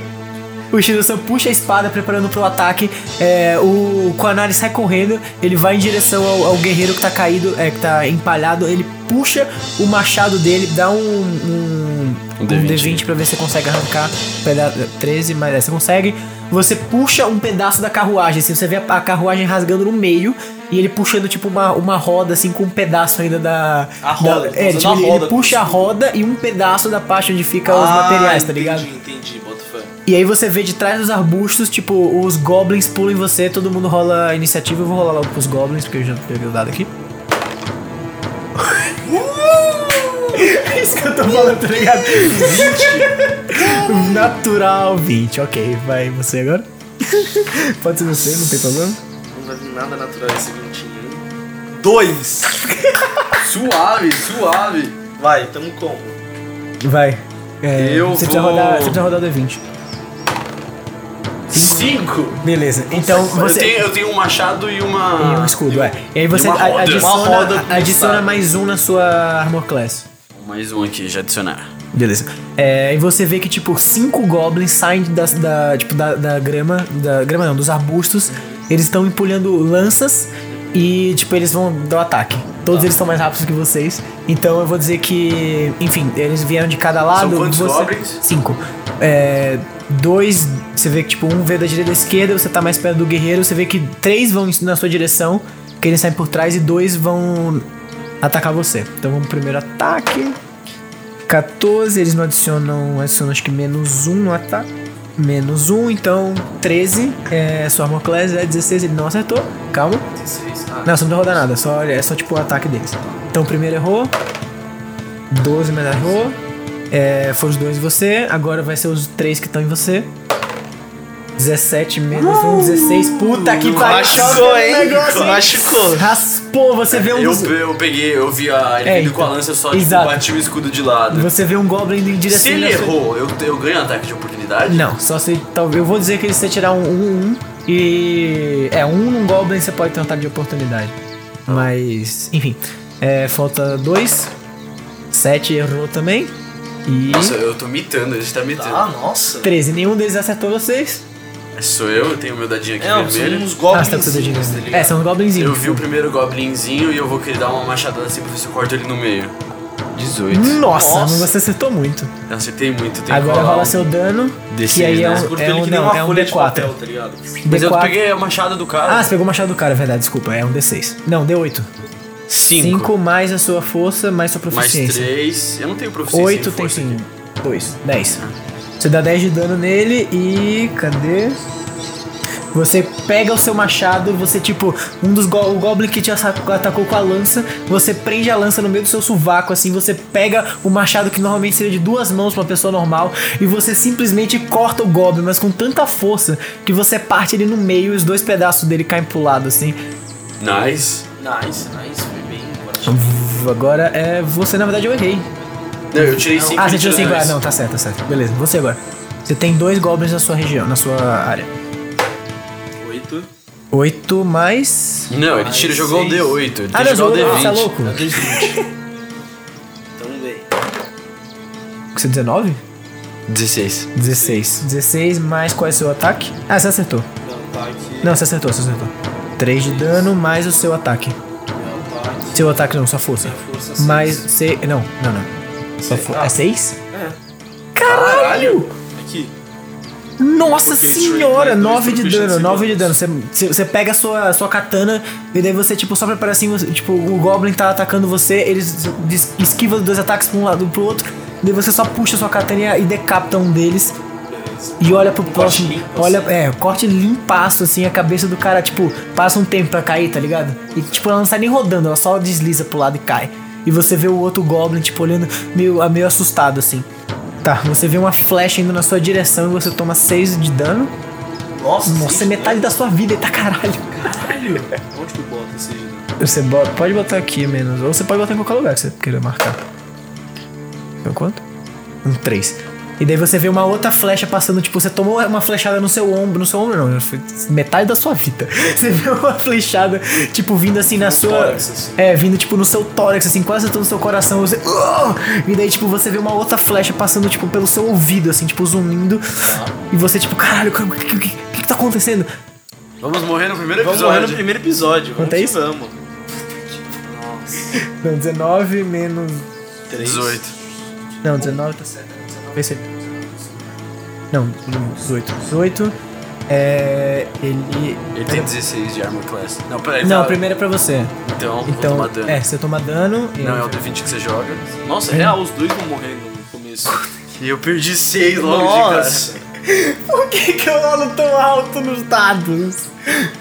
O Shido-san puxa a espada preparando pro ataque. É, o Kwanari sai correndo. Ele vai em direção ao, ao guerreiro que tá caído, é, que tá empalhado. Ele puxa o machado dele, dá um, um,
Um
um
D20.
D20 pra ver se você consegue arrancar. Peda 13, mas é, você consegue. Você puxa um pedaço da carruagem. Assim, você vê a, a carruagem rasgando no meio. E ele puxando, tipo, uma, uma roda, assim, com um pedaço ainda da.
A roda,
da- é, tipo, ele,
roda
ele puxa a roda e um pedaço da parte onde fica os
Ah,
materiais, tá
entendi,
ligado?
Entendi, bota fé.
E aí você vê de trás dos arbustos, tipo, os goblins pulam em você, todo mundo rola a iniciativa. Eu vou rolar logo pros goblins, porque eu já peguei o dado aqui. É isso que eu tô falando, tá ligado? 20. Natural 20, ok. Vai você agora? Pode ser você, não tem problema.
Vir nada natural esse 20 aí. Dois!
Suave, suave.
Vai, tamo como?
Vai. É,
Eu
você, precisa
vou-
rodar, você precisa rodar o D20.
Cinco.
Beleza, então
Eu,
você.
tenho, eu tenho um machado e uma...
E um escudo, é. E aí você
roda.
adiciona,
Uma roda com
adiciona mais um na sua Armor Class.
Mais um aqui, já adicionar.
Beleza. É, e você vê que, tipo, cinco goblins saem da, da, tipo, da, da grama. Da grama não, dos arbustos. Eles estão empulhando lanças e, tipo, eles vão dar o ataque. Todos eles são mais rápidos que vocês. Então eu vou dizer que. Enfim, eles vieram de cada lado.
quantos
você-
goblins?
Cinco. É, dois. Você vê que, tipo, um veio da direita e da esquerda, você tá mais perto do guerreiro. Você vê que três vão na sua direção, que eles saem por trás, e dois vão atacar você. Então vamos pro primeiro ataque. 14, eles não adicionam, adicionam acho que menos 1 no ataque. Menos 1, então 13. É, sua armor class é 16, ele não acertou. Calma.
16. Ah,
Não, você não vai rodar nada, só, é só tipo o ataque deles. Então primeiro errou. 12 mais errou. É, foram os dois em você. Agora vai ser os três que estão em você. 17 menos 1, 16. Puta que pariu.
Machucou, hein?
negócio, Raspou, você vê um
eu,
dos...
eu peguei, eu vi a, ele
É,
vindo com a
então.
lança só,
Exato.
tipo, bati o escudo de lado.
Você vê um goblin em direção...
Se ele errou, eu, eu ganho ataque de oportunidade?
Não, só se. Talvez. Eu vou dizer que se você tirar um 1, um, um, e. É, um num Goblin você pode ter um ataque de oportunidade. Mas. Enfim. É, falta dois. Sete errou também. E.
Nossa, eu tô mitando, a gente tá mitando.
Ah, nossa.
13. Nenhum deles acertou vocês.
Sou eu, eu tenho meu dadinho aqui
É, são
vermelho.
uns
Ah,
goblins.
você tá
tá?
É, são os goblinzinhos.
Eu vi o primeiro goblinzinho e eu vou querer dar uma machadada assim pra ver se eu corto ele no meio. 18.
Nossa,
Nossa.
você acertou muito.
Eu acertei muito, tem
Agora rola
um-
seu dano.
D6,
que aí é
né?
um,
Curto
é
ele
um, não, é um
folha de
D4.
papel, tá ligado?
Mas eu
D4.
peguei a machado do cara.
Ah, você pegou o machado do cara, é verdade, desculpa. É um D6. Não, D8.
5.
5 mais a sua força, mais sua
Mais
proficiência.
3. Eu não tenho proficiência
8
em
tem
força
sim.
aqui.
2. 10. Você dá 10 de dano nele e. Cadê? Você pega o seu machado, você tipo, um dos go o goblin que te atacou com a lança, você prende a lança no meio do seu sovaco, assim, você pega o machado que normalmente seria de duas mãos pra uma pessoa normal, e você simplesmente corta o goblin, mas com tanta força que você parte ele no meio e os dois pedaços dele caem pro lado, assim.
Nice.
Nice, nice, foi bem.
Agora é você, na verdade eu errei.
Não, eu tirei 5
Ah, você tirou 5, ah, não, tá certo, tá certo. Beleza, você agora. Você tem dois goblins na sua região, na sua área.
Oito.
8 mais.
Não, ele tira, jogou o
seis.
D8. Ele
Ah, não,
jogar o
jogou- você é
D20.
louco?
Então ver.
Você 19?
16.
16. 16 mais qual é o seu ataque? Ah, você acertou. Não, você acertou, você acertou. 3 de dano mais o seu ataque. Seu ataque não, sua força.
força,
Mais você. Não, não, não. Sua fo-
Ah.
É 6?
É.
Caralho!
Aqui.
Nossa senhora!
dois
9 de
proficiency
dano, 9 de dano. Você, pega a sua, sua katana e daí você, tipo, só prepara assim, você- tipo, o Goblin tá atacando você, eles esquiva dois ataques pra um lado e pro outro, daí você só puxa a sua katana e decapita um deles. E olha pro próximo.
limpo,
olha,
assim.
é, corte limpaço, assim, a cabeça do cara, tipo, passa um tempo pra cair, tá ligado? E, tipo, ela não sai nem rodando, ela só desliza pro lado e cai. E você vê o outro Goblin, tipo, olhando meio, meio assustado, assim. Tá, você vê uma flecha indo na sua direção e você toma 6 de dano.
Nossa,
Nossa, é metade da sua vida, eita caralho.
Caralho. Onde que eu boto esse de dano?
Você bota- pode botar aqui menos, ou você pode botar em qualquer lugar que você queira marcar. Foi quanto? Um 3. E daí você vê uma outra flecha passando, tipo, você tomou uma flechada no seu ombro, no seu ombro não, foi metade da sua vida. Você vê uma flechada, tipo, vindo assim na sua.
tórax, assim.
É, vindo tipo no seu tórax, assim, quase todo no seu coração. Você. "Ah!" E daí, tipo, você vê uma outra flecha passando, tipo, pelo seu ouvido, assim, tipo, zunindo. E você, tipo, caralho, o que, que, que, que tá acontecendo?
Vamos morrer no primeiro
Vamos
episódio.
morrer no primeiro episódio.
Quanto
Vamos
é isso?
vamos.
Não, 19 menos.
Três.
18.
Não, 19 tá certo. Se Não, 18. 18. É. Ele.
Ele tem 16 de armor class. Não, peraí.
Não,
tá-
o primeiro é pra você.
Então, vou
Então,
tomar dano.
é, você toma dano. e-
Não, é o D20 que você joga.
Nossa, é real, os dois vão morrer no começo.
E eu perdi 6 logo de cara.
Nossa.
Por que, que eu rolo tão alto nos dados?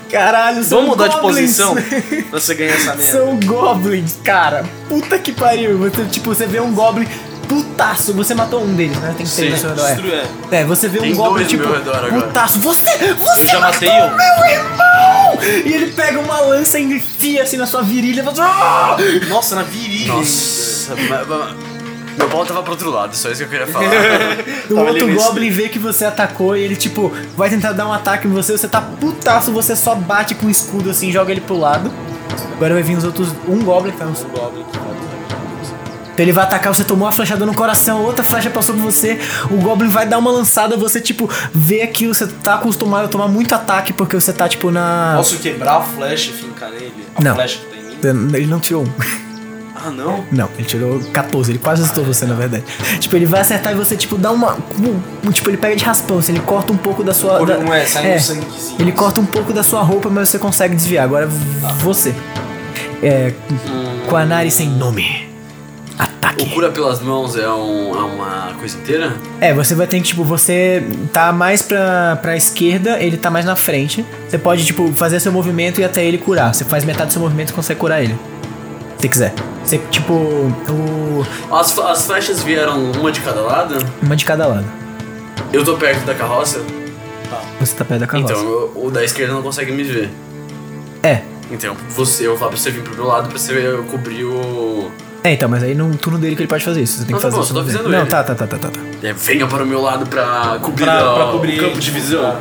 Caralho, são
Vamos mudar de
goblins.
posição pra você ganhar essa merda.
São goblins, cara. Puta que pariu. Você, tipo, você vê um goblin putaço. Você matou um deles, né? Tem três ao seu redor.
é.
É. É, você vê
Tem
um goblin,
dois no
tipo,
meu redor agora.
putaço. Você, você
Já matei
matou
um.
meu irmão! E ele pega uma lança e enfia assim na sua virilha e fala... "Ah!"
Nossa, na virilha.
Nossa, meu pau tava pro outro lado, só isso que eu queria falar.
O outro Goblin vê que você atacou e ele, tipo, vai tentar dar um ataque em você, você tá putaço, você só bate com o escudo assim, joga ele pro lado. Agora vai vir os outros. Um Goblin que tá no.
Um goblin que vai
Então ele vai atacar, você tomou uma flechada no coração, outra flecha passou por você, o Goblin vai dar uma lançada, você, tipo, vê aquilo, você tá acostumado a tomar muito ataque porque você tá, tipo, na.
Posso quebrar a flecha e fincar nele? A
Não.
flecha que tá em mim?
Ele não tirou um.
Ah, não?
Não, ele tirou 14, ele quase acertou você, na verdade. Tipo, ele vai acertar e você, tipo, dá uma. um- Tipo, ele pega de raspão, assim, ele corta um pouco da sua. Da-
não é, sai um sanguezinho.
Ele corta um pouco da sua roupa, mas você consegue desviar. Agora você. É. Com a nariz sem nome.
O
Ataque.
cura pelas mãos é, um- é uma coisa inteira?
É, você vai ter que, tipo, você tá mais pra, pra esquerda, ele tá mais na frente. Você pode, tipo, fazer seu movimento e até ele curar. Você faz metade do seu movimento e consegue curar ele. Se quiser. Você, tipo, o.
As, as flechas vieram uma de cada lado?
Uma de cada lado.
Eu tô perto da carroça?
Você tá perto da carroça.
Então, o, o da esquerda não consegue me ver.
É.
Então, você, eu vou falar pra você vir pro meu lado pra você cobrir o.
É, então, mas aí no turno dele que ele pode fazer isso. Você tem
Não,
que
tá
fazer
bom,
o
só tô avisando
Não,
ele.
tá, tá, tá, tá, tá. tá.
É, venha para o meu lado pra cobrir,
Pra-
a-
pra cobrir
o campo de visão.
tá.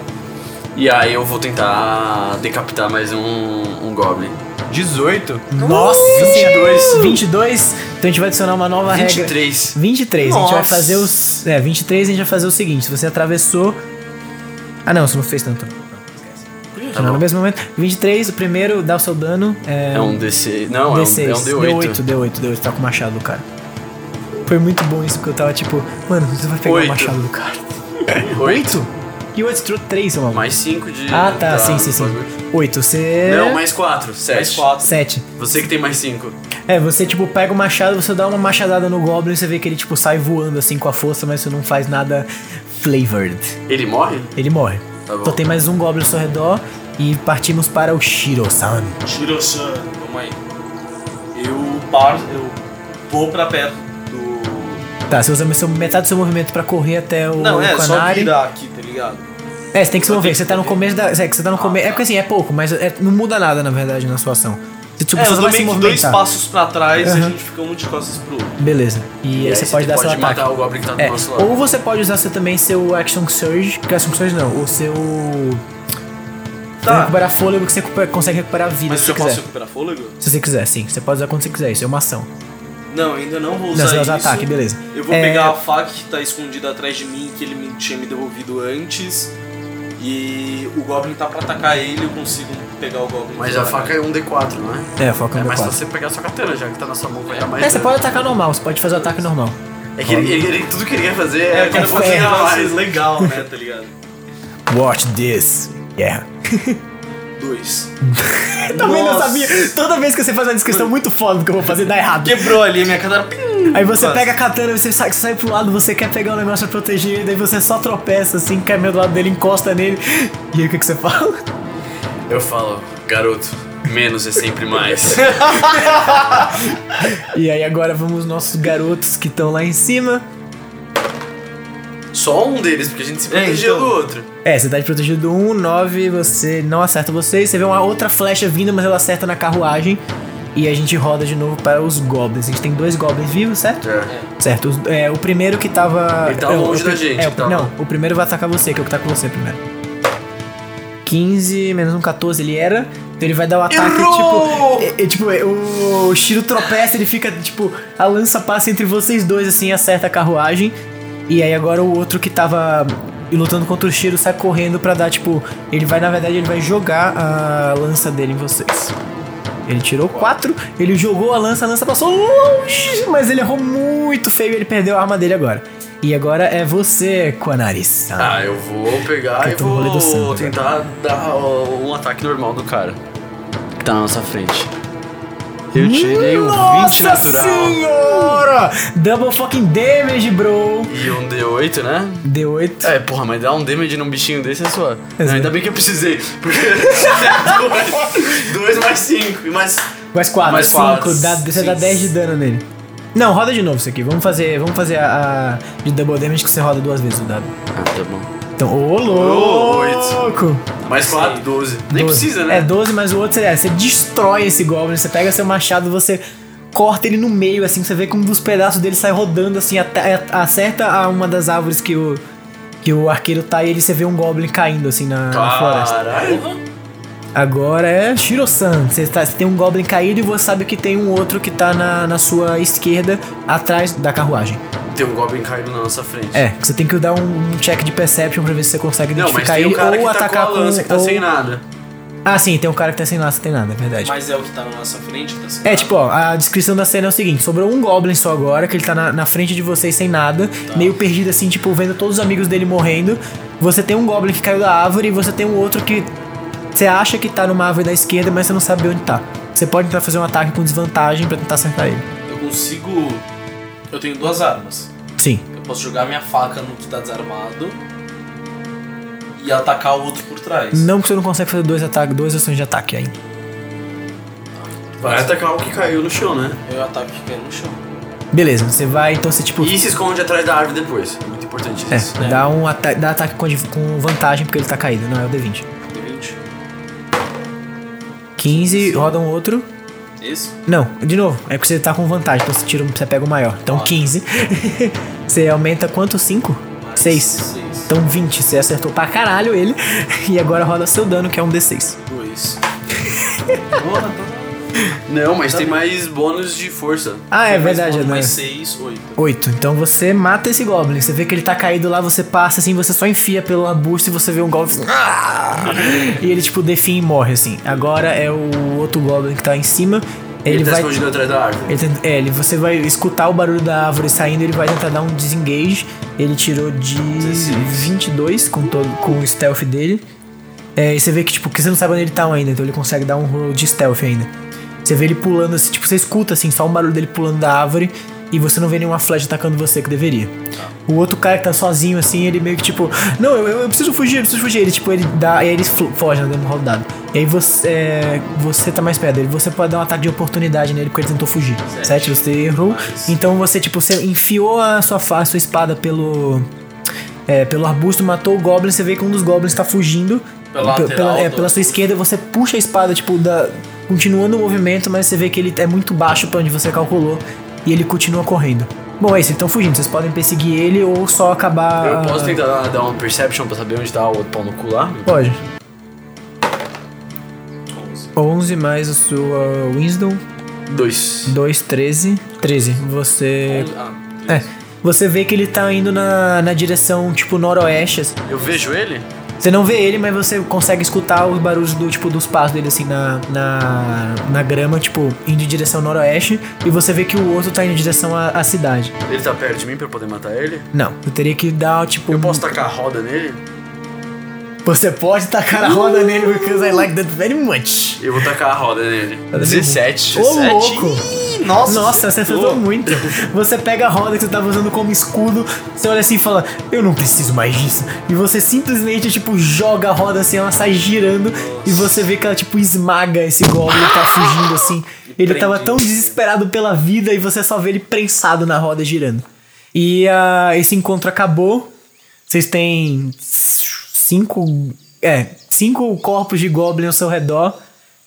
E aí eu vou tentar decapitar mais um, um Goblin.
18?
Nossa!
22.
22? Então a gente vai adicionar uma nova regra.
23.
23. A gente vai fazer os. É, 23 a gente vai fazer o seguinte: se você atravessou. Ah, não, você não fez tanto.
Tá
não,
bom.
no mesmo momento. 23, o primeiro dá o seu dano. É,
É um DC. Não,
D6.
é um, é um D8.
D8, D8, D8. Tá com o machado do cara. Foi muito bom isso, porque eu tava tipo, mano, você vai pegar
Oito.
o machado do cara.
8?
E o 8 tirou 3, seu maluco.
Mais 5 de.
Ah, tá,
da-
sim, sim, sim.
bagulho.
8, você.
Não, mais 4. 7.
Mais quatro.
7.
Você que tem mais 5.
É, você tipo pega o machado, você dá uma machadada no Goblin, você vê que ele tipo sai voando assim com a força, mas você não faz nada flavored.
Ele morre?
Ele morre.
Tá bom.
Só tem mais um Goblin ao seu redor. E partimos para o Shiro-san.
Shiro-san, vamos aí. Eu paro, eu vou pra perto do.
Tá, você usa seu- metade do seu movimento pra correr até o
Não, é só
Kanari.
virar aqui, tá ligado?
É, você tem que se
Só
mover.
tem
Você tá no começo da. É, que você tá no começo. É porque assim, é pouco, mas é- não muda nada, na verdade, na sua ação. Tipo,
É, eu dou meio que dois passos pra trás e
Aham.
a gente fica um de costas pro outro.
Beleza. E, aí você pode dar seu
pode
ataque.
matar o Goblin que tá do
É,
nosso lado.
ou você pode usar seu, também seu Action Surge. Que Action Surge não, o seu.
Tá.
Recuperar fôlego que você recupera- consegue recuperar vida
Mas
se
eu
você
posso
quiser.
recuperar fôlego?
Se você quiser, sim. Você pode usar quando você quiser, isso é uma ação.
Não, ainda não vou usar
Não, você vai
isso.
usar ataque, beleza.
Eu vou
É-
pegar a faca que tá escondida atrás de mim, que ele me, tinha me devolvido antes. E o Goblin tá pra atacar ele, eu consigo pegar o Goblin.
Mas a faca é um D4, não é?
É, foca
É
no
mais
D4.
fácil você pegar a sua katana, já que tá na sua mão, vai dar mais
É, você
dano.
pode atacar normal, você pode fazer o ataque normal.
É que ele, ele- ele- tudo que ele quer fazer
É,
é,
quero
É
um negócio legal, né, tá ligado?
Watch this. Yeah.
Dois.
Também não
Nossa.
sabia. Toda vez que você faz uma descrição muito foda do que eu vou fazer, dá errado.
Quebrou ali a minha katana. pim,
Aí você
quase.
pega a katana, você sai, sai pro lado, você quer pegar o negócio pra proteger, daí você só tropeça assim, cai meio do lado dele, encosta nele. E aí o que, que você fala?
Eu falo, garoto, menos é sempre mais.
E aí agora vamos os nossos garotos que estão lá em cima.
Só um deles, porque a gente se
É,
protegeu
então.
do outro.
É, você tá de protegido do 1, 9, você não acerta vocês. Você vê uma outra flecha vindo, mas ela acerta na carruagem. E a gente roda de novo para os goblins. A gente tem dois goblins vivos, certo?
É.
Certo. Os- é, o primeiro que tava.
Ele tava
é, o-
longe
o
da gente,
É, o-
tava-
Não, o primeiro vai atacar você, que é o que tá com você primeiro. 15 menos um 14 ele era. Então ele vai dar o ataque,
Errou!
tipo. é- é, tipo, é, o Shiro tropeça, ele fica, tipo, a lança passa entre vocês dois, assim, acerta a carruagem. E aí agora o outro que tava lutando contra o Shiro sai correndo pra dar, tipo. Ele vai, na verdade, ele vai jogar a lança dele em vocês. Ele tirou 4, ele jogou a lança, a lança passou longe, mas ele errou muito feio e ele perdeu a arma dele agora. E agora é você, Quanaris.
Ah, eu vou pegar e vou tentar dar um ataque normal do cara. Que tá na nossa frente. Eu tirei um 20
Nossa
natural.
senhora! Double fucking damage, bro!
E um D8, né?
D8.
É, porra, mas dar um damage num bichinho desse é suave. Não, ainda bem que eu precisei. Porque 2 mais 5 e mais.
Mais 4,
Mais
5,
quatro,
dá, você dá
sim.
10 de dano nele. Não, roda de novo isso aqui. Vamos fazer, vamos fazer a, a de double damage que você roda duas vezes o dado.
Ah, tá bom.
Então, ô louco!
Mais 4, 12. Nem
12.
precisa, né?
É 12, mas o outro é, você destrói esse goblin, você pega seu machado, você corta ele no meio, assim, você vê que um dos pedaços dele sai rodando, assim, até- acerta a uma das árvores que o, que o arqueiro tá e ele você vê um goblin caindo, assim, na, na floresta.
Caralho.
Agora é Shiro-san. Você, tá- você tem um Goblin caído e você sabe que tem um outro que tá na, na sua esquerda, atrás da carruagem.
Tem um Goblin caído na nossa frente.
É, você tem que dar um check de perception pra ver se você consegue
Não, mas
identificar
tem
ele
o cara
ou
que tá com
atacar
a lança que tá
ou-
sem nada.
Ah, sim, tem um cara que tá sem laço, tem nada, é verdade.
Mas é o que tá na nossa frente, que tá
É, tipo, ó, a descrição da cena é o seguinte: sobrou um Goblin só agora, que ele tá na, na frente de vocês sem nada, meio perdido assim, tipo, vendo todos os amigos dele morrendo. Você tem um Goblin que caiu da árvore e você tem um outro que você acha que tá numa árvore da esquerda, mas você não sabe onde tá. Você pode tentar fazer um ataque com desvantagem pra tentar acertar ele.
Eu consigo. Eu tenho duas armas.
Sim.
Eu posso jogar minha faca no que tá desarmado e atacar o outro por trás.
Não que você não consegue fazer dois ataques, duas ações de ataque ainda.
Vai atacar o que caiu no chão, né?
Eu ataco o que cai no chão.
Beleza, você vai, então você tipo.
E se esconde atrás da árvore depois. É muito importante
É,
isso.
dá um ata dá ataque com, com vantagem porque ele tá caído, não é o D20.
D20.
15, roda um outro.
Esse?
Não, de novo, é que você tá com vantagem, então você tira, um- você pega o maior. Então
Ah.
15. você aumenta quanto? 5?
Mais
6.
seis.
Então 20, você acertou pra caralho ele. E agora roda seu dano, que é um D6.
Dois. Porra, tá.
Não, mas tem mais bônus de força.
Ah, é
Mais
verdade,
bônus,
né?
Mais seis, oito.
8. Então você mata esse Goblin. Você vê que ele tá caído lá, você passa assim, você só enfia pelo arbusto e você vê um Goblin. assim, "Ah!" E ele, tipo, define e morre assim. Agora é o outro Goblin que tá em cima. Ele,
Ele, tá
vai.
escondido atrás da árvore.
Ele tenta- é, ele, você vai escutar o barulho da árvore saindo, ele vai tentar dar um desengage. Ele tirou de 22 com, todo, com o stealth dele. É, e você vê que, tipo, que você não sabe onde ele tá ainda, então ele consegue dar um roll de stealth ainda. Você vê ele pulando assim, tipo, você escuta assim, só um barulho dele pulando da árvore. e você não vê nenhuma flecha atacando você que deveria. O outro cara que tá sozinho assim, ele meio que tipo, não, eu, eu preciso fugir, eu preciso fugir. Ele tipo, ele dá, e aí ele fl- foge, né, dando rodado. E aí você, é, você tá mais perto dele, você pode dar um ataque de oportunidade nele porque ele tentou fugir. Sete, você errou. Então você tipo, você enfiou a sua, a sua espada pelo é, pelo arbusto, matou o Goblin, você vê que um dos Goblins tá fugindo.
Pela
pela, é, pela sua esquerda, você puxa a espada, tipo, da, continuando o movimento, mas você vê que ele é muito baixo pra onde você calculou. E ele continua correndo. Bom, é isso, estão fugindo. Vocês podem perseguir ele ou só acabar.
Eu posso tentar dar uma perception pra saber onde tá o outro pau no cu lá?
Pode. 11 mais a sua Wisdom.
Dois.
2, 13. 13. Você.
Ah,
É. Você vê que ele tá indo na, na direção, tipo, noroeste. assim.
Eu vejo ele?
Você não vê ele, mas você consegue escutar os barulhos do tipo dos passos dele assim na, na, na grama, tipo, indo em direção noroeste, e você vê que o outro tá indo em direção à, à cidade.
Ele tá perto de mim pra eu poder matar ele?
Não, eu teria que dar, tipo.
Eu
um-
posso tacar a roda nele?
Você pode tacar a roda nele, because I like that very much.
Eu vou tacar a roda nele.
Tá
17.
Ô,
17.
louco!
Nossa,
Nossa, você acertou muito. Você pega a roda que você tava usando como escudo, você olha assim e fala, eu não preciso mais disso. E você simplesmente, tipo, joga a roda assim, ela sai girando e você vê que ela, tipo, esmaga esse goblin que tá fugindo assim. Ele tava tão desesperado pela vida e você só vê ele prensado na roda girando. E ah, esse encontro acabou. Vocês têm cinco. É, cinco corpos de goblin ao seu redor.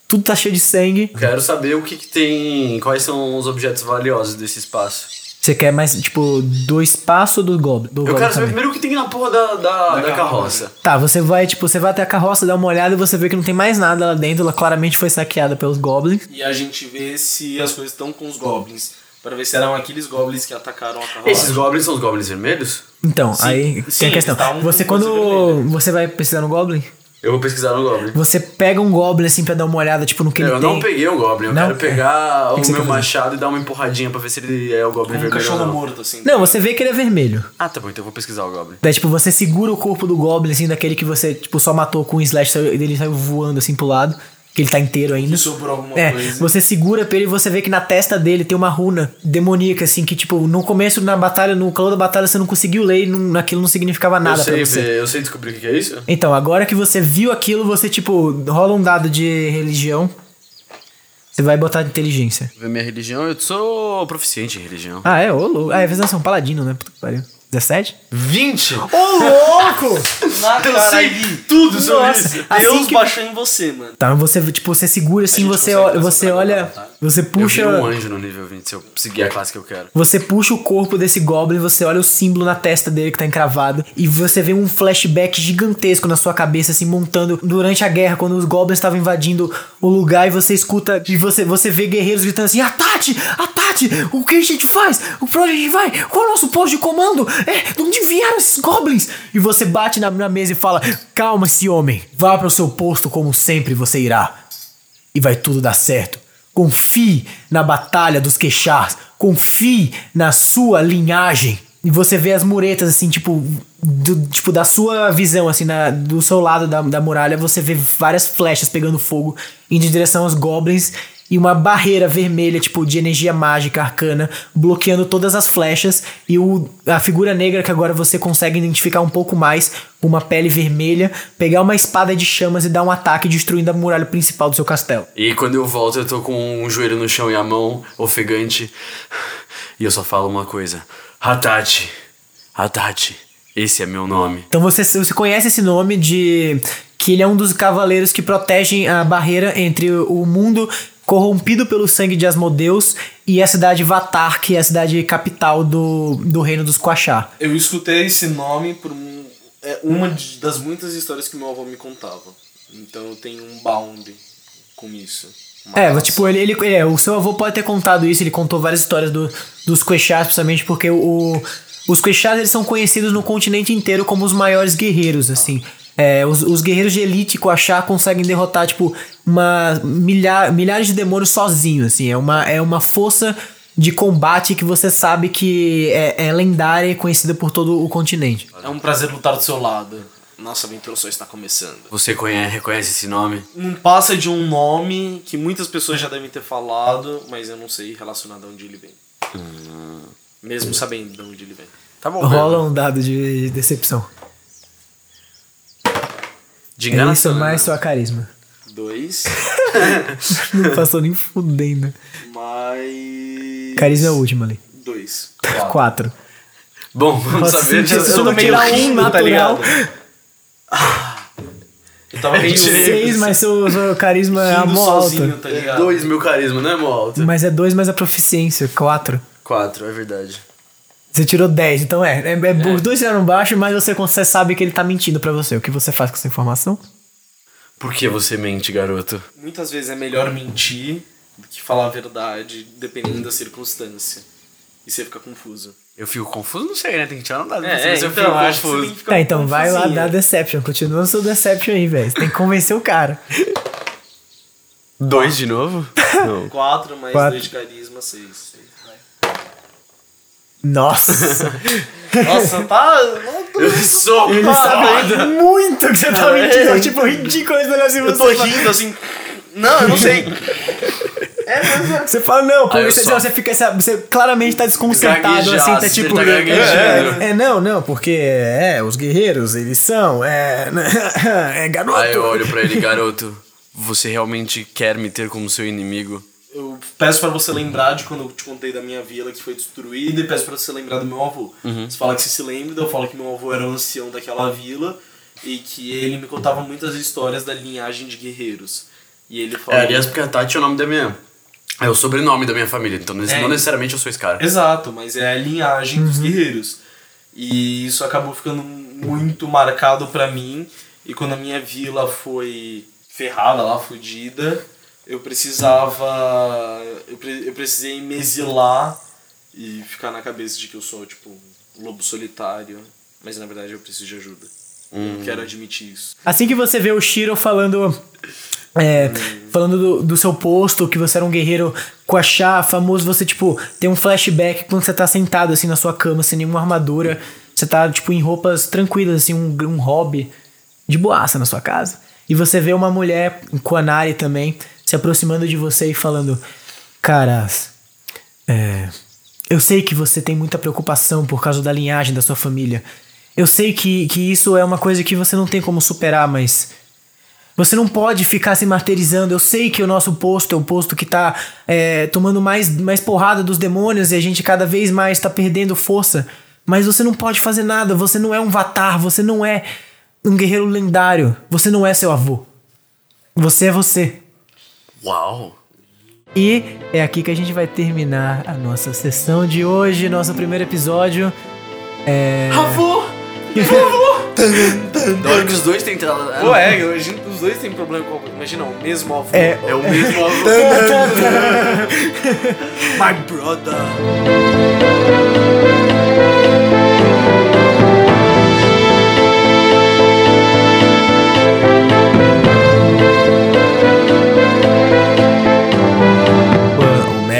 Tudo tá cheio de sangue.
Quero saber o que, que tem. Quais são os objetos valiosos desse espaço.
Você quer mais, tipo, do espaço do goblin? Do
Eu
goblin
quero saber
também.
primeiro o que tem na porra da, da, da carroça.
Tá, você vai, tipo, você vai até a carroça, dá uma olhada e você vê que não tem mais nada lá dentro. Ela claramente foi saqueada pelos goblins.
E a gente vê se as coisas estão com os goblins. Pra ver se eram aqueles goblins que atacaram a carroça.
Esses goblins são os goblins vermelhos?
Então,
Sim,
aí
sim,
tem a questão.
eles tavam
Você quando você vai pesquisar no goblin,
Eu vou pesquisar no goblin.
você pega um goblin assim pra dar uma olhada, tipo, no que ele
eu
tem.
não peguei o goblin, eu
Não?
quero pegar
que
o
você
meu
quer fazer?
machado e dar uma empurradinha pra ver se ele é o goblin
Um
vermelho ou
cachorro
não.
morto, assim.
Não, você vê que ele é vermelho.
Ah, tá bom, então eu vou pesquisar o goblin.
Daí, tipo, você segura o corpo do Goblin, assim, daquele que você, tipo, só matou com um slash e ele saiu voando, assim, pro lado. Que ele tá inteiro ainda.
Sobrou alguma
É,
coisa.
você segura pra ele e você vê que na testa dele tem uma runa demoníaca, assim, que, tipo, no começo na batalha, no calor da batalha, você não conseguiu ler e não, aquilo não significava nada
eu sei,
pra você.
ver- eu sei descobrir o que é isso.
Então, agora que você viu aquilo, você, tipo, rola um dado de religião. Você vai botar de inteligência.
Ver minha religião, eu sou proficiente em religião.
Ah, é? Ô, louco. Ah, é, você é um paladino, né? Puta que pariu. 17?
20?
Ô, louco!
Na
Eu sei
aí.
tudo sobre
Nossa.
isso.
Assim
Deus
que-
baixou em você, mano.
Tá, você, tipo, você segura assim, você, olha, você olha,
levantar.
Você
Eu
puxa,
viro um anjo no nível 20 se eu seguir a classe que eu quero.
você puxa o corpo desse goblin, você olha o símbolo na testa dele que tá encravado e você vê um flashback gigantesco na sua cabeça assim montando durante a guerra quando os goblins estavam invadindo o lugar e você escuta e você você vê guerreiros gritando assim: "Atate! Atate! O que a gente faz? O pra onde a gente vai? Qual é o nosso posto de comando? É, de onde vieram esses goblins?" E você bate na, na mesa e fala: "Calma-se, homem. Vá para o seu posto como sempre você irá." e vai tudo dar certo. Confie na batalha dos queixars. Confie na sua linhagem. E você vê as muretas, assim, tipo, do- tipo da sua visão, assim, na- do seu lado da, da muralha, você vê várias flechas pegando fogo indo em direção aos goblins e uma barreira vermelha, tipo, de energia mágica arcana, bloqueando todas as flechas. E o, a figura negra que agora você consegue identificar um pouco mais, com uma pele vermelha, pegar uma espada de chamas e dar um ataque destruindo a muralha principal do seu castelo.
E quando eu volto, eu tô com um joelho no chão e a mão ofegante. E eu só falo uma coisa: Hatate, Hatate, esse é meu nome.
Então você, você conhece esse nome de. que ele é um dos cavaleiros que protegem a barreira entre o mundo corrompido pelo sangue de Asmodeus e a cidade Vatar, que é a cidade capital do, do reino dos Quachá.
Eu escutei esse nome por um- é uma de- das muitas histórias que meu avô me contava. Então eu tenho um bound com isso.
É,
relação.
tipo, ele, ele, é, o seu avô pode ter contado isso, ele contou várias histórias do, dos Quechás, principalmente porque o, os Quechás eles são conhecidos no continente inteiro como os maiores guerreiros, assim. É, os, os guerreiros de elite Quachá conseguem derrotar, tipo, uma, milhar, milhares de demônios sozinhos, assim. É uma, é uma força de combate que você sabe que é, é lendária e conhecida por todo o continente.
É um prazer lutar do seu lado. Nossa aventura só está começando.
Você conhece, reconhece esse nome?
Não passa de um nome que muitas pessoas já devem ter falado, mas eu não sei relacionado a onde ele vem. Mesmo sabendo de onde ele vem.
Tá bom.
Rola um dado de decepção.
De
É
enganação.
isso mais sua carisma.
Dois,
Não passou nem fudendo.
mais.
Carisma é o último ali.
Dois.
Quatro.
Bom, vamos
Nossa,
saber.
se
eu tô
não
meio
tirar um
rindo, tá
natural,
ligado? Eu tava meio
seis, mas seu, seu carisma é a
rindo
mó
sozinho,
alta.
tá ligado?
Dois mil carisma, não é mó alto?
Mas é dois mais a proficiência, quatro.
Quatro, é verdade.
Você tirou 10, então é. é, é Os dois tiraram baixo, mas você, você sabe que ele tá mentindo pra você. O que você faz com essa informação?
Por que você mente, garoto?
Muitas vezes é melhor mentir do que falar a verdade, dependendo da circunstância. E você fica confuso.
Eu fico confuso? Não sei, né? Tem que tirar um dado.
É,
se eu
então,
fico
acho
confuso.
que
Tá, então vai lá dar Deception. Continua o seu Deception aí, velho. Você tem que convencer o cara.
Dois de novo? Não.
Quatro mais
Quatro.
dois de carisma, seis.
Nossa!
Nossa, tá.
Eu sou
Ele sabe muito que você tá mentindo. É tipo ridículo ele olhar assim
Eu
você.
tô rindo assim. Não, eu não sei. É, é.
Você fala, não, porque você,
só-
você fica. Você claramente tá desconcertado assim, tá tipo.
tá gaguejando.
é, é, não, não, porque é, os guerreiros, eles são. É. É garoto.
Aí eu olho pra ele, garoto. Você realmente quer me ter como seu inimigo?
Eu peço pra você lembrar de quando eu te contei da minha vila que foi destruída e peço pra você lembrar do meu avô. Você fala que você se lembra, eu falo que meu avô era o ancião daquela vila e que ele me contava muitas histórias da linhagem de guerreiros. E ele falou.
É, aliás, porque a Tati é o nome da minha. É o sobrenome da minha família, então
É.
não necessariamente eu sou esse cara.
Exato, mas é a linhagem dos guerreiros. E isso acabou ficando muito marcado pra mim. E quando a minha vila foi ferrada lá, fodida, eu precisava. Eu, pre- eu precisei me exilar e ficar na cabeça de que eu sou, tipo, um lobo solitário. Mas na verdade eu preciso de ajuda. Eu quero admitir isso.
Assim que você vê o Shiro falando. é, falando do, do seu posto, que você era um guerreiro com a chá famoso, você, tipo, tem um flashback quando você tá sentado assim na sua cama, sem nenhuma armadura. Você tá, tipo, em roupas tranquilas, assim, um, um hobby de boaça na sua casa. E você vê uma mulher com a Nari também se aproximando de você e falando: Caras, é, eu sei que você tem muita preocupação por causa da linhagem da sua família. Eu sei que, que isso é uma coisa que você não tem como superar, mas. Você não pode ficar se martirizando. Eu sei que o nosso posto é o posto que tá é, tomando mais, mais porrada dos demônios e a gente cada vez mais tá perdendo força. Mas você não pode fazer nada. Você não é um Vatar. Você não é um guerreiro lendário. Você não é seu avô. Você é você.
Uau!
E é aqui que a gente vai terminar a nossa sessão de hoje, nosso primeiro episódio. É.
Avô!
Da hora que os dois têm entrado.
Pô, é, imagina, os dois têm problema com Imagina, o mesmo avô.
É,
É o mesmo avô.
My brother!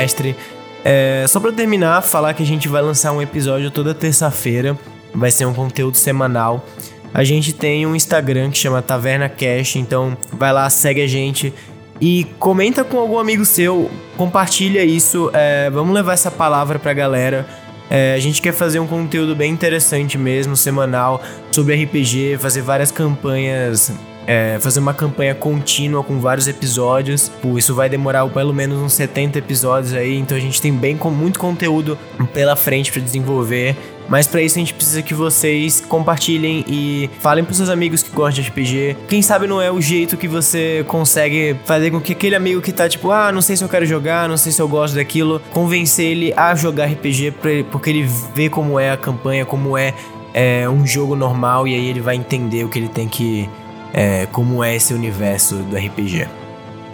O mestre. É, só pra terminar, falar que a gente vai lançar um episódio toda terça-feira. Vai ser um conteúdo semanal. A gente tem um Instagram que chama Taverna Cash, então vai lá, segue a gente e comenta com algum amigo seu, compartilha isso. é, vamos levar essa palavra pra galera. É, a gente quer fazer um conteúdo bem interessante mesmo, semanal, sobre RPG, fazer várias campanhas é, fazer uma campanha contínua com vários episódios. Isso vai demorar pelo menos uns 70 episódios aí, então a gente tem bem com muito conteúdo pela frente para desenvolver. Mas para isso a gente precisa que vocês compartilhem e falem pros seus amigos que gostam de RPG. Quem sabe não é o jeito que você consegue fazer com que aquele amigo que tá tipo, ah, não sei se eu quero jogar, não sei se eu gosto daquilo, convencer ele a jogar RPG porque ele vê como é a campanha, como é, é um jogo normal e aí ele vai entender o que ele tem que é, como é esse universo do RPG.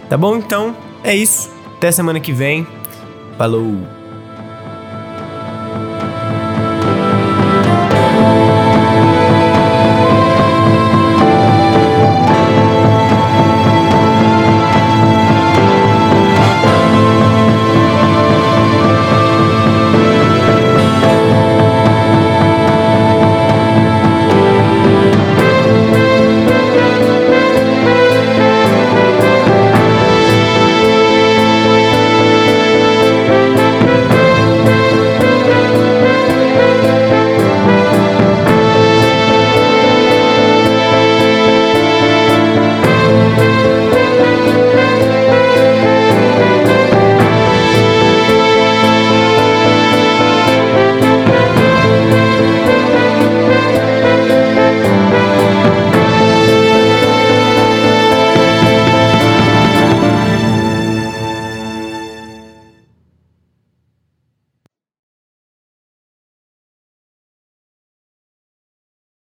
Tá bom? Então, é isso. Até semana que vem. Falou!